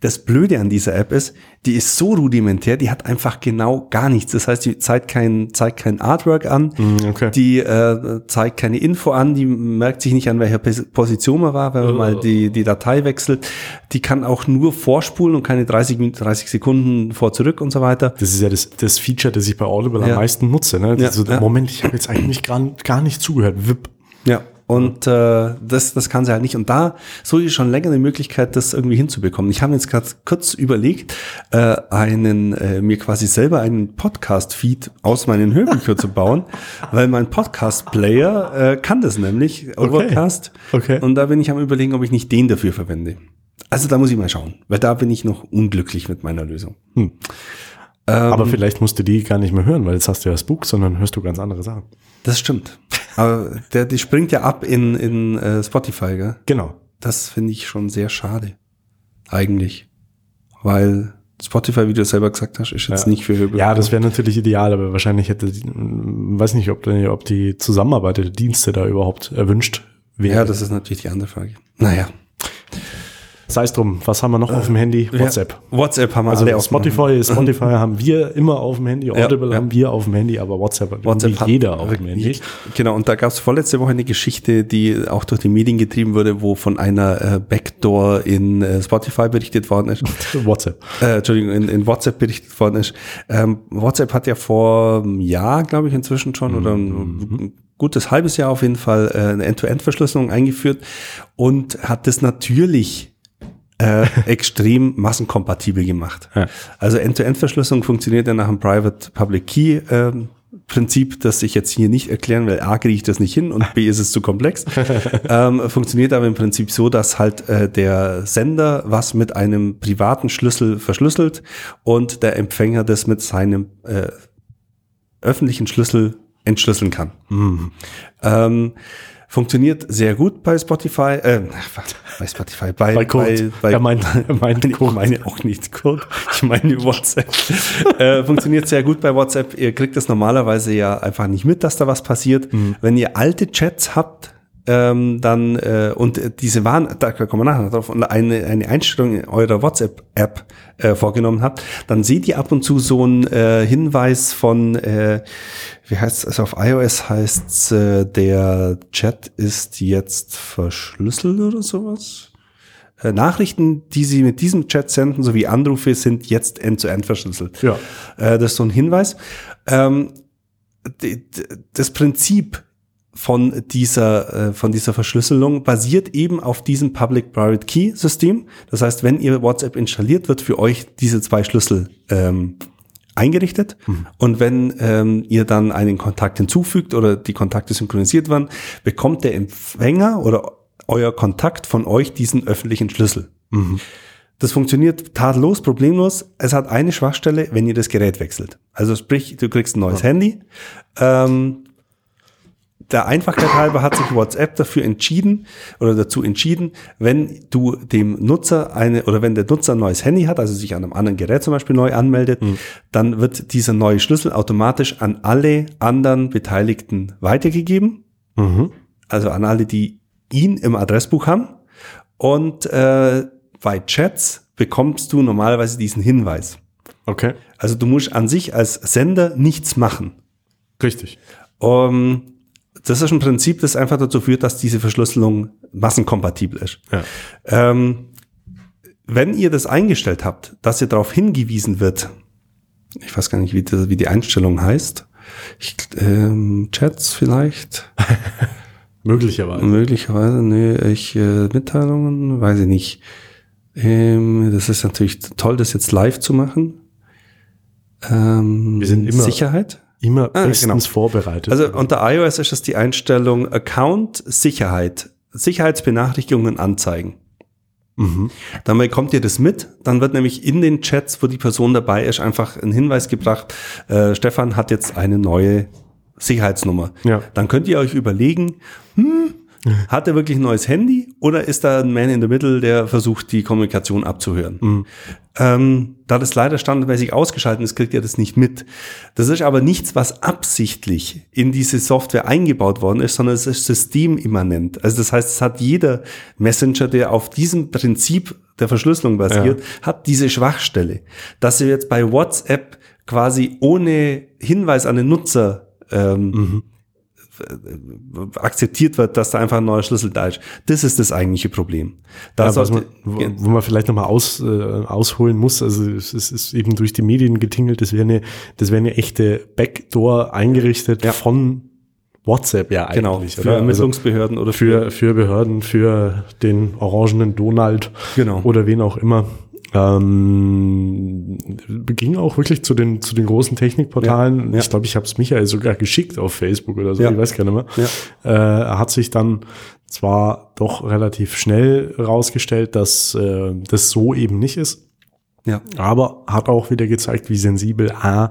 Das Blöde an dieser App ist, die ist so rudimentär, die hat einfach genau gar nichts. Das heißt, die zeigt kein, zeigt kein Artwork an, mhm, okay. die äh, zeigt keine Info an, die merkt sich nicht an welcher Position man war, wenn man oh. mal die, die Datei wechselt. Die kann auch nur vorspulen und keine 30, 30 Sekunden vor zurück und so weiter. Das ist ja das, das Feature, das ich bei Audible ja. am meisten nutze. Ne? Ja, so, ja. Moment, ich habe jetzt eigentlich gar, gar nicht zugehört. Wip. Ja, und äh, das, das kann sie halt nicht. Und da so ist schon länger eine Möglichkeit, das irgendwie hinzubekommen. Ich habe jetzt gerade kurz überlegt, äh, einen äh, mir quasi selber einen Podcast-Feed aus meinen Hörbüchern zu bauen, *laughs* weil mein Podcast-Player äh, kann das nämlich, Overcast. Okay. okay. Und da bin ich am überlegen, ob ich nicht den dafür verwende. Also da muss ich mal schauen, weil da bin ich noch unglücklich mit meiner Lösung. Hm. Ähm, Aber vielleicht musst du die gar nicht mehr hören, weil jetzt hast du ja das Buch, sondern hörst du ganz andere Sachen. Das stimmt. Aber der, die springt ja ab in, in äh, Spotify, gell? Genau. Das finde ich schon sehr schade. Eigentlich. Weil Spotify, wie du selber gesagt hast, ist jetzt ja. nicht für Hörbücher. Ja, das wäre natürlich ideal, aber wahrscheinlich hätte, weiß nicht, ob, ob die Zusammenarbeit der Dienste da überhaupt erwünscht wäre. Ja, das ist natürlich die andere Frage. Naja. Sei es drum, was haben wir noch äh, auf dem Handy? WhatsApp. Ja, WhatsApp haben wir also alle Spotify, auf *laughs* Spotify haben wir immer auf dem Handy, Audible ja, haben wir auf dem Handy, aber WhatsApp hat WhatsApp jeder auf dem Handy. Genau, und da gab es vorletzte Woche eine Geschichte, die auch durch die Medien getrieben wurde, wo von einer äh, Backdoor in äh, Spotify berichtet worden ist. *laughs* WhatsApp. Äh, Entschuldigung, in, in WhatsApp berichtet worden ist. Ähm, WhatsApp hat ja vor einem Jahr, glaube ich, inzwischen schon, mhm. oder ein gutes halbes Jahr auf jeden Fall äh, eine End-to-End-Verschlüsselung eingeführt und hat das natürlich äh, *laughs* extrem massenkompatibel gemacht. Ja. Also End-to-End-Verschlüsselung funktioniert ja nach dem Private-Public-Key. Ähm, Prinzip, das ich jetzt hier nicht erklären will. A, kriege ich das nicht hin und B, ist es zu komplex. *laughs* ähm, funktioniert aber im Prinzip so, dass halt äh, der Sender was mit einem privaten Schlüssel verschlüsselt und der Empfänger das mit seinem äh, öffentlichen Schlüssel entschlüsseln kann. Mhm. Ähm, Funktioniert sehr gut bei Spotify, äh, *laughs* bei Spotify, bei, bei Code. Bei, bei, meint, er meint ich meine auch nicht Code, ich meine WhatsApp. äh, funktioniert sehr gut bei WhatsApp. Ihr kriegt das normalerweise ja einfach nicht mit, dass da was passiert. Mhm. Wenn ihr alte Chats habt, ähm, dann äh, und diese waren, da kommen wir nachher drauf, und eine, eine Einstellung in eurer WhatsApp-App äh, vorgenommen habt, dann seht ihr ab und zu so einen äh, Hinweis von, äh, wie heißt es, also auf iOS heißt äh, der Chat ist jetzt verschlüsselt oder sowas. Äh, Nachrichten, die Sie mit diesem Chat senden, sowie Anrufe, sind jetzt end-zu-end -end verschlüsselt. Ja. Äh, das ist so ein Hinweis. Ähm, das Prinzip von dieser, äh, von dieser Verschlüsselung basiert eben auf diesem Public-Private Key-System. Das heißt, wenn ihr WhatsApp installiert, wird für euch diese zwei Schlüssel ähm, eingerichtet. Mhm. Und wenn ähm, ihr dann einen Kontakt hinzufügt oder die Kontakte synchronisiert werden, bekommt der Empfänger oder euer Kontakt von euch diesen öffentlichen Schlüssel. Mhm. Das funktioniert tadellos, problemlos. Es hat eine Schwachstelle, wenn ihr das Gerät wechselt. Also sprich, du kriegst ein neues ja. Handy. Ähm, der Einfachheit halber hat sich WhatsApp dafür entschieden oder dazu entschieden, wenn du dem Nutzer eine oder wenn der Nutzer ein neues Handy hat, also sich an einem anderen Gerät zum Beispiel neu anmeldet, mhm. dann wird dieser neue Schlüssel automatisch an alle anderen Beteiligten weitergegeben. Mhm. Also an alle, die ihn im Adressbuch haben. Und äh, bei Chats bekommst du normalerweise diesen Hinweis. Okay. Also du musst an sich als Sender nichts machen. Richtig. Um, das ist ein Prinzip, das einfach dazu führt, dass diese Verschlüsselung massenkompatibel ist. Ja. Ähm, wenn ihr das eingestellt habt, dass ihr darauf hingewiesen wird, ich weiß gar nicht, wie, das, wie die Einstellung heißt, ich, ähm, Chats vielleicht. *laughs* Möglicherweise. Möglicherweise, nee, ich, äh, Mitteilungen, weiß ich nicht. Ähm, das ist natürlich toll, das jetzt live zu machen. Ähm, Wir sind immer Sicherheit. Immer ah, bestens genau. vorbereitet. Also unter iOS ist das die Einstellung Account Sicherheit. Sicherheitsbenachrichtigungen anzeigen. Mhm. Dann bekommt ihr das mit. Dann wird nämlich in den Chats, wo die Person dabei ist, einfach ein Hinweis gebracht, äh, Stefan hat jetzt eine neue Sicherheitsnummer. Ja. Dann könnt ihr euch überlegen, hm, *laughs* Hat er wirklich ein neues Handy oder ist da ein Man in the Middle, der versucht, die Kommunikation abzuhören? Mhm. Ähm, da das leider standardmäßig ausgeschaltet ist, kriegt er das nicht mit. Das ist aber nichts, was absichtlich in diese Software eingebaut worden ist, sondern es ist systemimmanent. Also das heißt, es hat jeder Messenger, der auf diesem Prinzip der Verschlüsselung basiert, ja. hat diese Schwachstelle. Dass er jetzt bei WhatsApp quasi ohne Hinweis an den Nutzer ähm, mhm akzeptiert wird, dass da einfach ein neuer Schlüssel da ist. Das ist das eigentliche Problem. Da ja, man, wo, wo, man vielleicht nochmal aus, äh, ausholen muss, also es, ist eben durch die Medien getingelt, das wäre eine, das wäre eine echte Backdoor eingerichtet ja. von WhatsApp ja genau, eigentlich. Genau, für oder? Also Ermittlungsbehörden oder für, für Behörden, für den orangenen Donald genau. oder wen auch immer. Ähm, ging auch wirklich zu den, zu den großen Technikportalen. Ja, ja. Ich glaube, ich habe es Michael sogar geschickt auf Facebook oder so, ja. ich weiß gar nicht mehr. Äh, er hat sich dann zwar doch relativ schnell rausgestellt, dass äh, das so eben nicht ist. Ja. Aber hat auch wieder gezeigt, wie sensibel A,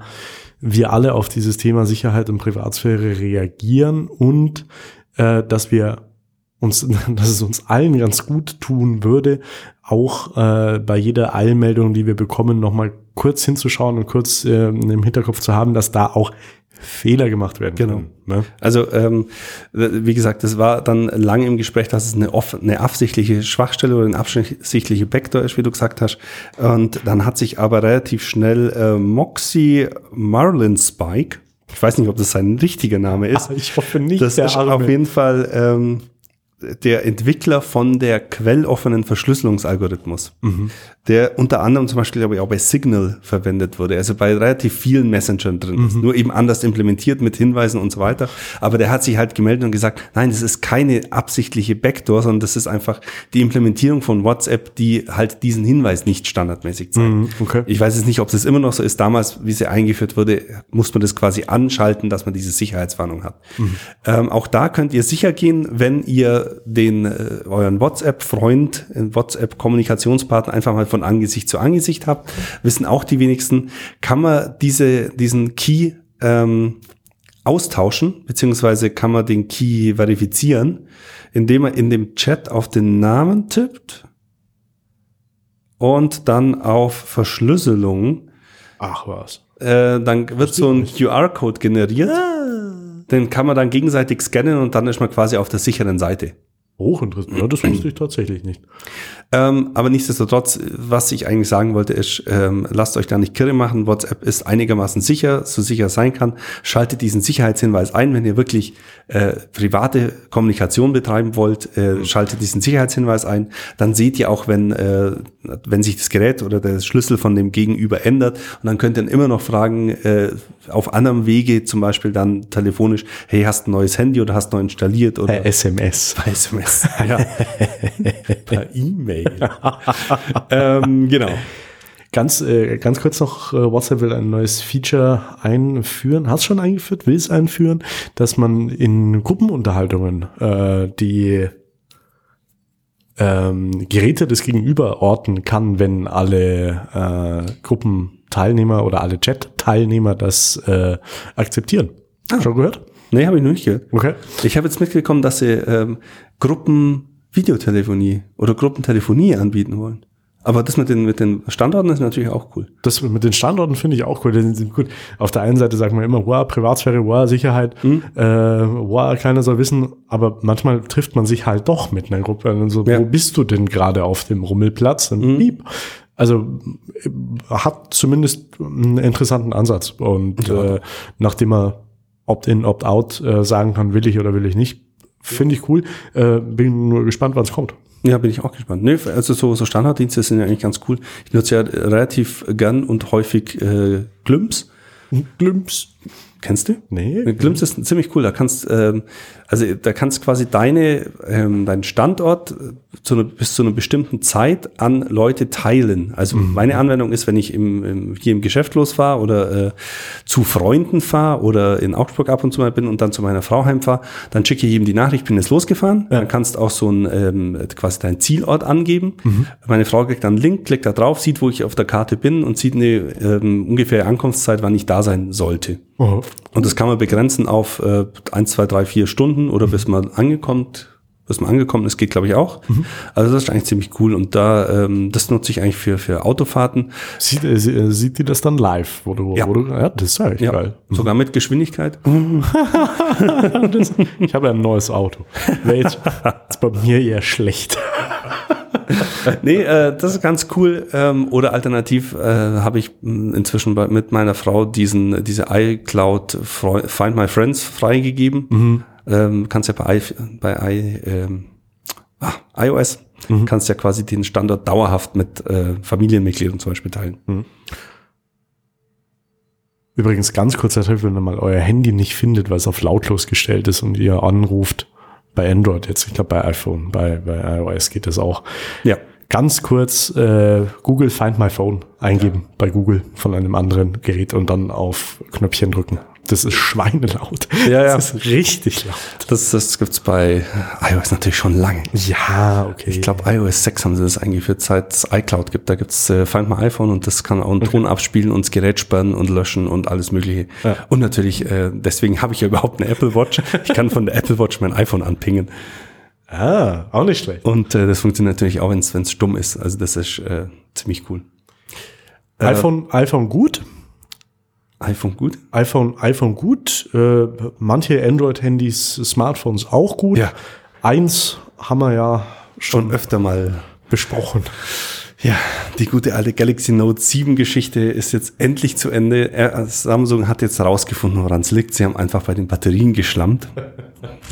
wir alle auf dieses Thema Sicherheit und Privatsphäre reagieren und äh, dass wir uns, *laughs* dass es uns allen ganz gut tun würde, auch äh, bei jeder Eilmeldung, die wir bekommen, nochmal kurz hinzuschauen und kurz äh, im Hinterkopf zu haben, dass da auch Fehler gemacht werden genau. können. Ne? Also ähm, wie gesagt, das war dann lange im Gespräch, dass es eine, off eine absichtliche Schwachstelle oder eine absichtliche Backdoor ist, wie du gesagt hast. Und dann hat sich aber relativ schnell äh, Moxie Marlin Spike, ich weiß nicht, ob das sein richtiger Name ist. Ach, ich hoffe nicht. Das ist Arme. auf jeden Fall ähm, der Entwickler von der quelloffenen Verschlüsselungsalgorithmus, mhm. der unter anderem zum Beispiel glaube ich auch bei Signal verwendet wurde, also bei relativ vielen Messengern drin mhm. ist, nur eben anders implementiert mit Hinweisen und so weiter. Aber der hat sich halt gemeldet und gesagt, nein, das ist keine absichtliche Backdoor, sondern das ist einfach die Implementierung von WhatsApp, die halt diesen Hinweis nicht standardmäßig zeigt. Mhm. Okay. Ich weiß jetzt nicht, ob das immer noch so ist. Damals, wie sie eingeführt wurde, muss man das quasi anschalten, dass man diese Sicherheitswarnung hat. Mhm. Ähm, auch da könnt ihr sicher gehen, wenn ihr den äh, euren WhatsApp-Freund, äh, WhatsApp-Kommunikationspartner einfach mal von Angesicht zu Angesicht habt, wissen auch die wenigsten, kann man diese, diesen Key ähm, austauschen, beziehungsweise kann man den Key verifizieren, indem man in dem Chat auf den Namen tippt und dann auf Verschlüsselung. Ach was. Äh, dann wird so ein QR-Code generiert. Ah. Den kann man dann gegenseitig scannen und dann ist man quasi auf der sicheren Seite. Hochinteressant. Ja, das *clears throat* wusste ich tatsächlich nicht. Ähm, aber nichtsdestotrotz, was ich eigentlich sagen wollte, ist, ähm, lasst euch da nicht kirre machen. WhatsApp ist einigermaßen sicher, so sicher sein kann. Schaltet diesen Sicherheitshinweis ein, wenn ihr wirklich äh, private Kommunikation betreiben wollt. Äh, schaltet diesen Sicherheitshinweis ein. Dann seht ihr auch, wenn, äh, wenn sich das Gerät oder der Schlüssel von dem Gegenüber ändert. Und dann könnt ihr dann immer noch fragen, äh, auf anderem Wege, zum Beispiel dann telefonisch, hey, hast ein neues Handy oder hast neu installiert? Oder per SMS. Per SMS, *laughs* ja. per E-Mail. *laughs* ähm, genau. Ganz, äh, ganz kurz noch, äh, WhatsApp will ein neues Feature einführen. Hast schon eingeführt, will es einführen, dass man in Gruppenunterhaltungen äh, die ähm, Geräte des Gegenüber orten kann, wenn alle äh, Gruppenteilnehmer oder alle Chat-Teilnehmer das äh, akzeptieren. Ah. Schon gehört? Nee, habe ich noch nicht gehört. Okay. Ich habe jetzt mitbekommen, dass sie ähm, Gruppenvideotelefonie oder Gruppentelefonie anbieten wollen. Aber das mit den, mit den Standorten ist natürlich auch cool. Das mit den Standorten finde ich auch cool. Die sind gut. Auf der einen Seite sagen wir immer, wow, Privatsphäre, wow, Sicherheit, mhm. äh, wow, keiner soll wissen. Aber manchmal trifft man sich halt doch mit einer Gruppe. Und so, ja. wo bist du denn gerade auf dem Rummelplatz? Und mhm. piep. Also hat zumindest einen interessanten Ansatz. Und ja. äh, nachdem er Opt-in, Opt-out äh, sagen kann, will ich oder will ich nicht, finde ich cool. Äh, bin nur gespannt, wann es kommt. Ja, bin ich auch gespannt. Nee, also so, so Standarddienste sind ja eigentlich ganz cool. Ich nutze ja relativ gern und häufig äh, Glümps. Glümps. Kennst du? Nee. Glimpse ist ziemlich cool. Da kannst, ähm, also da kannst quasi deine, ähm, deinen Standort äh, zu einer, bis zu einer bestimmten Zeit an Leute teilen. Also mhm. meine Anwendung ist, wenn ich im, im, hier im Geschäft losfahre oder äh, zu Freunden fahre oder in Augsburg ab und zu mal bin und dann zu meiner Frau heimfahre, dann schicke ich ihm die Nachricht, bin jetzt losgefahren. Ja. Dann kannst auch so ein ähm, quasi deinen Zielort angeben. Mhm. Meine Frau kriegt dann einen Link, klickt da drauf, sieht, wo ich auf der Karte bin und sieht eine ähm, ungefähre Ankunftszeit, wann ich da sein sollte. Mhm. Und das kann man begrenzen auf äh, 1, 2, 3, 4 Stunden oder bis man angekommt was man angekommen ist, geht glaube ich auch. Mhm. Also das ist eigentlich ziemlich cool und da ähm, das nutze ich eigentlich für für Autofahrten. Sieht, äh, sieht ihr das dann live, wo du, ja. Wo du, ja das ist ja, ja geil. Sogar mit Geschwindigkeit. *laughs* das, ich habe ein neues Auto. Wäre jetzt, jetzt bei mir eher schlecht. *laughs* nee, äh, das ist ganz cool. Ähm, oder alternativ äh, habe ich inzwischen bei, mit meiner Frau diesen diese iCloud Find My Friends freigegeben. Mhm. Ähm, kannst ja bei, I, bei I, ähm, ah, iOS mhm. kannst ja quasi den Standort dauerhaft mit äh, Familienmitgliedern zum Beispiel teilen. Mhm. Übrigens ganz kurzer Tipp, wenn ihr mal euer Handy nicht findet, weil es auf lautlos gestellt ist und ihr anruft, bei Android jetzt, ich glaube bei iPhone, bei, bei iOS geht das auch. Ja. Ganz kurz äh, Google Find My Phone eingeben ja. bei Google von einem anderen Gerät und dann auf Knöpfchen drücken. Das ist schweinelaut. Ja, ja. Das ist richtig laut. Das, das gibt's bei iOS natürlich schon lange. Ja, okay. Ich glaube, iOS 6 haben sie das eingeführt, seit es iCloud gibt. Da gibt's äh, Find My iPhone und das kann auch einen okay. Ton abspielen und das Gerät sperren und löschen und alles mögliche. Ja. Und natürlich, äh, deswegen habe ich ja überhaupt eine Apple Watch. Ich kann von der Apple Watch mein iPhone anpingen. Ah, auch nicht schlecht. Und äh, das funktioniert natürlich auch, wenn es stumm ist. Also das ist äh, ziemlich cool. iPhone, iPhone gut? iPhone gut? iPhone, iPhone gut. Äh, manche Android-Handys, Smartphones auch gut. Ja. Eins haben wir ja schon öfter mal besprochen. Ja, die gute alte Galaxy Note 7 Geschichte ist jetzt endlich zu Ende. Samsung hat jetzt rausgefunden, woran es liegt. Sie haben einfach bei den Batterien geschlammt.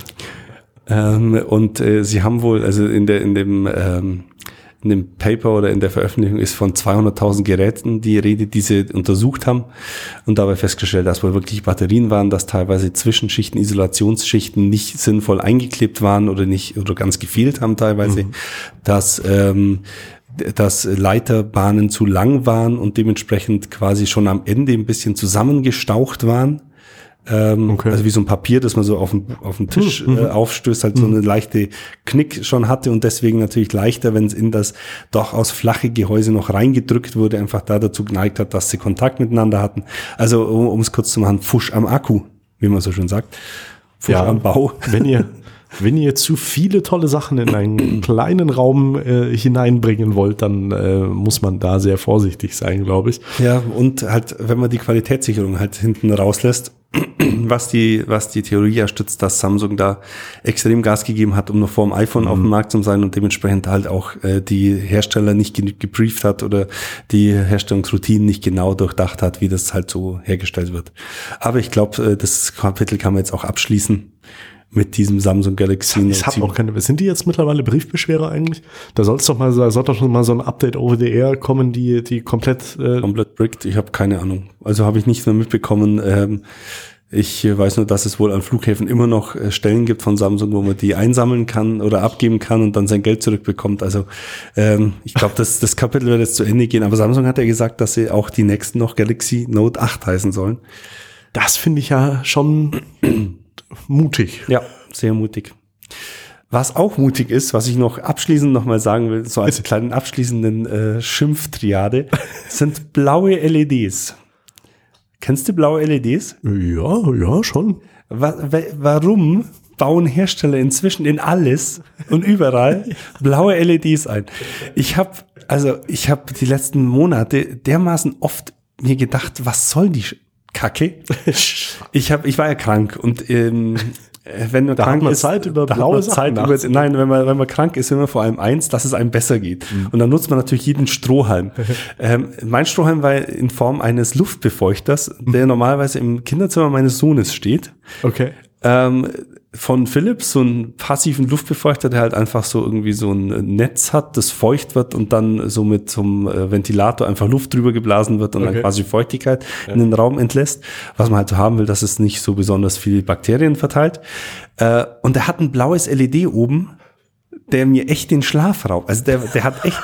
*laughs* ähm, und äh, sie haben wohl, also in der, in dem, ähm, in dem Paper oder in der Veröffentlichung ist von 200.000 Geräten die Rede, die sie untersucht haben und dabei festgestellt, dass wohl wirklich Batterien waren, dass teilweise Zwischenschichten, Isolationsschichten nicht sinnvoll eingeklebt waren oder nicht oder ganz gefehlt haben teilweise, mhm. dass ähm, dass Leiterbahnen zu lang waren und dementsprechend quasi schon am Ende ein bisschen zusammengestaucht waren ähm, okay. Also wie so ein Papier, das man so auf den, auf den Tisch mhm. äh, aufstößt, halt so eine leichte Knick schon hatte und deswegen natürlich leichter, wenn es in das durchaus flache Gehäuse noch reingedrückt wurde, einfach da dazu geneigt hat, dass sie Kontakt miteinander hatten. Also um es kurz zu machen, Fusch am Akku, wie man so schön sagt. Fusch ja, am Bau. Wenn ihr, *laughs* wenn ihr zu viele tolle Sachen in einen *clears throat* kleinen Raum äh, hineinbringen wollt, dann äh, muss man da sehr vorsichtig sein, glaube ich. Ja, und halt, wenn man die Qualitätssicherung halt hinten rauslässt, *clears throat* was die, was die Theorie ja stützt, dass Samsung da extrem Gas gegeben hat, um noch vor dem iPhone mhm. auf dem mhm. Markt zu sein und dementsprechend halt auch äh, die Hersteller nicht gebrieft hat oder die Herstellungsroutinen nicht genau durchdacht hat, wie das halt so hergestellt wird. Aber ich glaube, äh, das Kapitel kann man jetzt auch abschließen mit diesem Samsung Galaxy Note ich hab auch keine, sind die jetzt mittlerweile Briefbeschwerer eigentlich? Da soll es doch mal, da soll doch schon mal so ein Update over the air kommen, die, die komplett, äh komplett bricked. Ich habe keine Ahnung. Also habe ich nicht mehr mitbekommen. Ähm, ich weiß nur, dass es wohl an Flughäfen immer noch äh, Stellen gibt von Samsung, wo man die einsammeln kann oder abgeben kann und dann sein Geld zurückbekommt. Also ähm, ich glaube, das, das Kapitel wird jetzt zu Ende gehen. Aber Samsung hat ja gesagt, dass sie auch die nächsten noch Galaxy Note 8 heißen sollen. Das finde ich ja schon mutig. Ja, sehr mutig. Was auch mutig ist, was ich noch abschließend noch mal sagen will, so als kleinen abschließenden äh, Schimpftriade, sind blaue LEDs. Kennst du blaue LEDs? Ja, ja, schon. Wa warum bauen Hersteller inzwischen in alles und überall *laughs* blaue LEDs ein? Ich habe also ich habe die letzten Monate dermaßen oft mir gedacht, was soll die Kacke. Ich habe, ich war ja krank und ähm, wenn man da krank man ist, Zeit über blaue Zeit über, nein, wenn man wenn man krank ist, will man vor allem eins, dass es einem besser geht. Mhm. Und dann nutzt man natürlich jeden Strohhalm. *laughs* ähm, mein Strohhalm war in Form eines Luftbefeuchters, der mhm. normalerweise im Kinderzimmer meines Sohnes steht. Okay. Ähm, von Philips, so einen passiven Luftbefeuchter, der halt einfach so irgendwie so ein Netz hat, das feucht wird und dann so mit zum so äh, Ventilator einfach Luft drüber geblasen wird und okay. dann quasi Feuchtigkeit ja. in den Raum entlässt, was man halt so haben will, dass es nicht so besonders viele Bakterien verteilt. Äh, und er hat ein blaues LED oben, der mir echt den Schlaf raubt. Also der, der hat echt,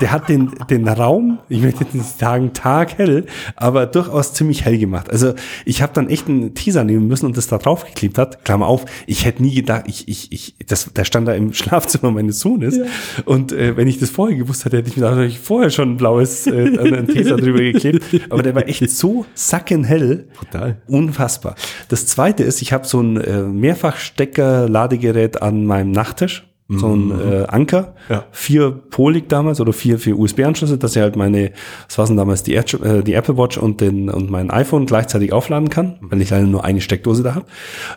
der hat den, den Raum, ich möchte nicht sagen Tag hell, aber durchaus ziemlich hell gemacht. Also ich habe dann echt einen Teaser nehmen müssen und das da drauf geklebt hat. Klammer auf, ich hätte nie gedacht, ich, ich, ich, das, der stand da im Schlafzimmer meines Sohnes. Ja. Und äh, wenn ich das vorher gewusst hätte, hätte ich mir gedacht, ich vorher schon ein blaues äh, einen Teaser drüber geklebt. Aber der war echt so sackenhell. Total. Unfassbar. Das zweite ist, ich habe so ein äh, Mehrfachstecker-Ladegerät an meinem Nachttisch so ein äh, Anker, Ja. vier polig damals oder vier, vier USB-Anschlüsse, dass ich halt meine, was war denn damals, die, äh, die Apple Watch und, den, und mein iPhone gleichzeitig aufladen kann, weil ich leider nur eine Steckdose da habe.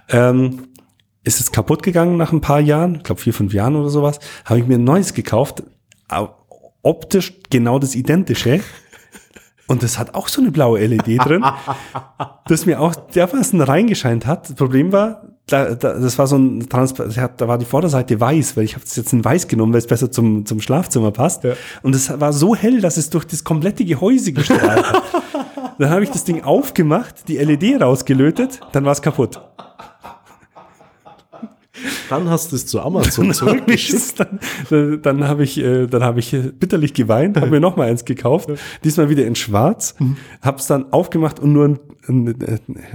Ähm, ist es kaputt gegangen nach ein paar Jahren, ich glaube vier, fünf Jahren oder sowas, habe ich mir ein neues gekauft, au- optisch genau das identische. Und das hat auch so eine blaue LED drin, *laughs* das mir auch dermaßen reingescheint hat. Das Problem war, da, da, das war so ein Transparent, da war die Vorderseite weiß, weil ich habe das jetzt in weiß genommen, weil es besser zum, zum Schlafzimmer passt. Ja. Und es war so hell, dass es durch das komplette Gehäuse gestrahlt hat. *laughs* Dann habe ich das Ding aufgemacht, die LED rausgelötet, dann war es kaputt. Dann hast du es zu Amazon zurückgeschickt. dann dann, dann habe ich, äh, dann habe ich bitterlich geweint, habe mir noch mal eins gekauft, diesmal wieder in Schwarz, habe es dann aufgemacht und nur ein, ein,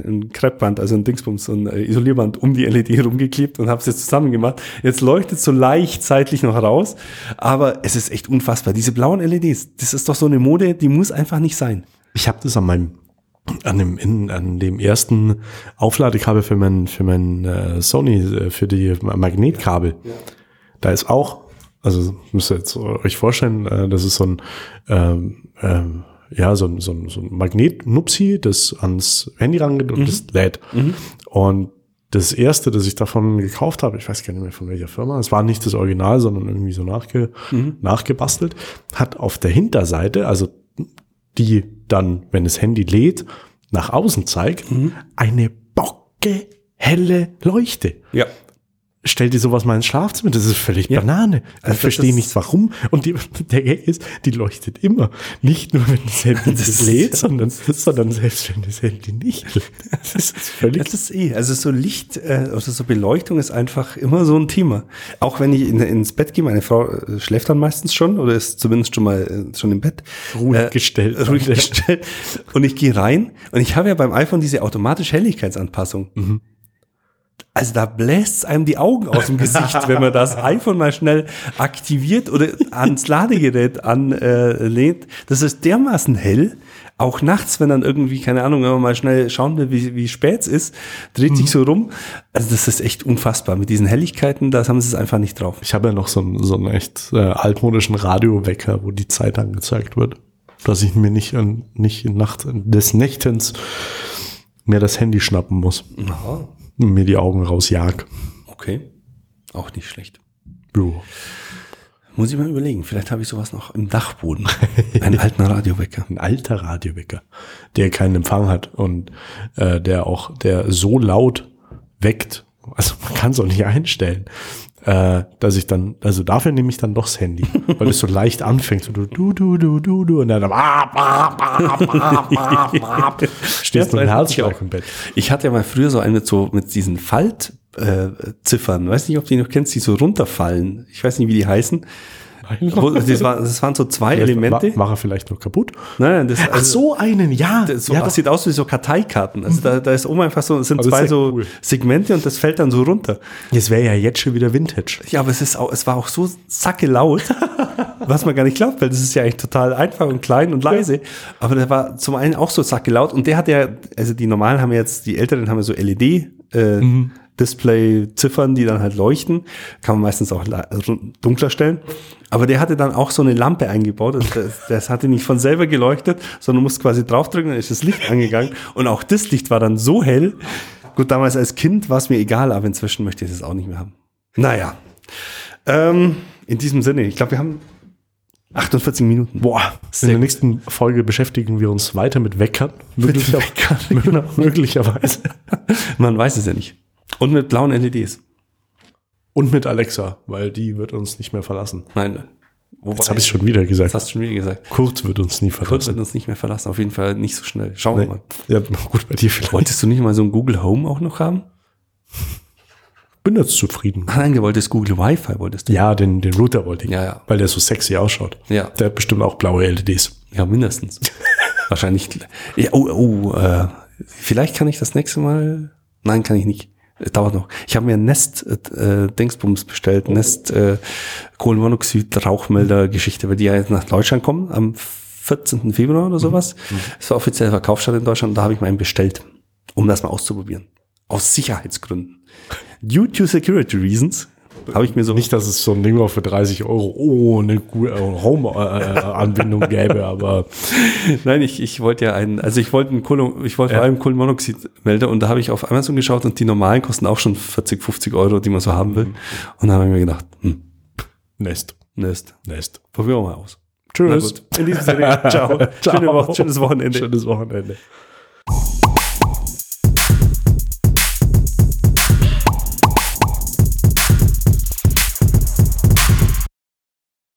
ein Kreppband, also ein Dingsbums, ein äh, Isolierband um die LED rumgeklebt und habe es jetzt zusammen gemacht. Jetzt leuchtet so leicht zeitlich noch raus, aber es ist echt unfassbar. Diese blauen LEDs, das ist doch so eine Mode, die muss einfach nicht sein. Ich habe das an meinem an dem in, an dem ersten Aufladekabel für mein für mein äh, Sony äh, für die Magnetkabel. Da ist auch also müsst ihr jetzt euch vorstellen, äh, das ist so ein ähm, ähm, ja so ein so ein, so ein Magnetnupsi, das ans Handy rangeht und das lädt. Und das erste, das ich davon gekauft habe, ich weiß gar nicht mehr von welcher Firma, es war nicht das Original, sondern irgendwie so nachge, nachgebastelt, hat auf der Hinterseite, also die dann, wenn das Handy lädt, nach außen zeigt, eine bocke helle Leuchte. Ja. Stell dir sowas mal ins Schlafzimmer, das ist völlig Ja. Banane. Also ich das verstehe nicht warum. Und die, *laughs* der Gag ist, die leuchtet immer. Nicht nur, wenn das Handy Das- lädt, *laughs* sondern, sondern selbst wenn das Handy nicht lädt. Das ist völlig Das ist eh, also so Licht, äh, also so Beleuchtung ist einfach immer so ein Thema. Auch wenn ich in, ins Bett gehe, meine Frau äh, schläft dann meistens schon oder ist zumindest schon mal äh, schon im Bett. Ruhig gestellt. *laughs* Ruhig gestellt. Und ich gehe rein und ich habe ja beim iPhone diese automatische Helligkeitsanpassung. Mhm. Also da bläst einem die Augen aus dem Gesicht, *laughs* wenn man das iPhone mal schnell aktiviert oder ans Ladegerät anlehnt. Äh, das ist dermaßen hell. Auch nachts, wenn dann irgendwie, keine Ahnung, wenn man mal schnell schauen will, wie, wie spät es ist, dreht Mhm. sich so rum. Also das ist echt unfassbar. Mit diesen Helligkeiten, da haben sie es einfach nicht drauf. Ich habe ja noch so einen, so einen echt äh, altmodischen Radiowecker, wo die Zeit angezeigt wird. Dass ich mir nicht, an- nicht in Nacht des Nächtens mehr das Handy schnappen muss. Und mir die Augen rausjag. Okay. Auch nicht schlecht. Jo. Muss ich mal überlegen. Vielleicht habe ich sowas noch im Dachboden. *laughs* Einen alten Radiowecker. Ein alter Radiowecker, der keinen Empfang hat und äh, der auch, der so laut weckt, also man kann es auch nicht einstellen, äh, dass ich dann, also dafür nehme ich dann doch das Handy, *laughs* weil es so leicht anfängt, so du, du, du, du, du, du, und dann stehst du mit Herzschlag im Bett. Ich hatte ja mal früher so einen mit so mit diesen Faltziffern. Äh, Ziffern. weiß nicht, ob du die noch kennst, die so runterfallen. Ich weiß nicht, wie die heißen. Wo, das, war, das waren so zwei Elemente. Mach er vielleicht noch kaputt. Nein, das, Ach so, einen, ja. das, so, ja, das sieht aus wie so Karteikarten. Also da, da ist oben einfach so, es sind Aber zwei ja so cool. Segmente und das fällt dann so runter. Das wäre ja jetzt schon wieder Vintage. Ja, aber es ist auch, es war auch so sacke laut, *laughs* was man gar nicht glaubt, weil das ist ja eigentlich total einfach und klein und leise. Aber der war zum einen auch so sacke laut und der hat ja, also die normalen haben jetzt, die älteren haben ja so LED, äh, Display-Ziffern, die dann halt leuchten. Kann man meistens auch run- dunkler stellen. Aber der hatte dann auch so eine Lampe eingebaut. Also das, das hatte nicht von selber geleuchtet, sondern musste quasi draufdrücken, dann ist das Licht angegangen. Und auch das Licht war dann so hell. Gut, damals als Kind war es mir egal, aber inzwischen möchte ich das auch nicht mehr haben. Naja. Ähm, in diesem Sinne, ich glaube, wir haben 48 Minuten. Boah, in der nächsten Folge beschäftigen wir uns weiter mit Weckern. Möglicher, Weckern, *laughs* möglicherweise. Man weiß es ja nicht. Und mit blauen LEDs. Und mit Alexa, weil die wird uns nicht mehr verlassen. Nein. Wobei, Das habe ich schon wieder Das gesagt. hast du schon wieder gesagt. Kurt wird uns nie Kurt verlassen. wird uns nicht mehr verlassen. Auf jeden Fall nicht so schnell. Schauen wir Nee. mal. Ja, gut, bei dir vielleicht. Wolltest du nicht mal so ein Google Home auch noch haben? bin jetzt zufrieden. Nein, du wolltest Google Wi-Fi, wolltest du. Ja, den, den Router wollte ich. Ja, ja. Weil der so sexy ausschaut. Ja. Der hat bestimmt auch blaue LEDs. Ja, mindestens. *laughs* Wahrscheinlich. Ja, oh, oh, äh, vielleicht kann ich das nächste Mal. Nein, kann ich nicht. Dauert noch. Ich habe mir ein Nest äh, Dingsbums bestellt, Nest äh, Kohlenmonoxid Rauchmelder Geschichte, weil die ja jetzt nach Deutschland kommen am 14. Februar oder sowas. Das war offiziell Verkaufsstart in Deutschland, da habe ich meinen bestellt, um das mal auszuprobieren. Aus Sicherheitsgründen. Due to security reasons habe ich mir so. Nicht, dass es so ein Ding war für 30 Euro, oh, eine Home-Anbindung gäbe, *laughs* aber. Nein, ich, ich wollte ja einen, also ich wollte einen Kohle, ich wollte ja. vor allem Kohlenmonoxidmelder und da habe ich auf Amazon geschaut und die normalen kosten auch schon 40, 50 Euro, die man so haben will. Mhm. Und da habe ich mir gedacht, hm. Nest. Nest. Nest. Probieren wir mal aus. Tschüss. In diesem Sinne, ciao. *laughs* ciao. Schöne Woche, schönes Wochenende. Schönes Wochenende.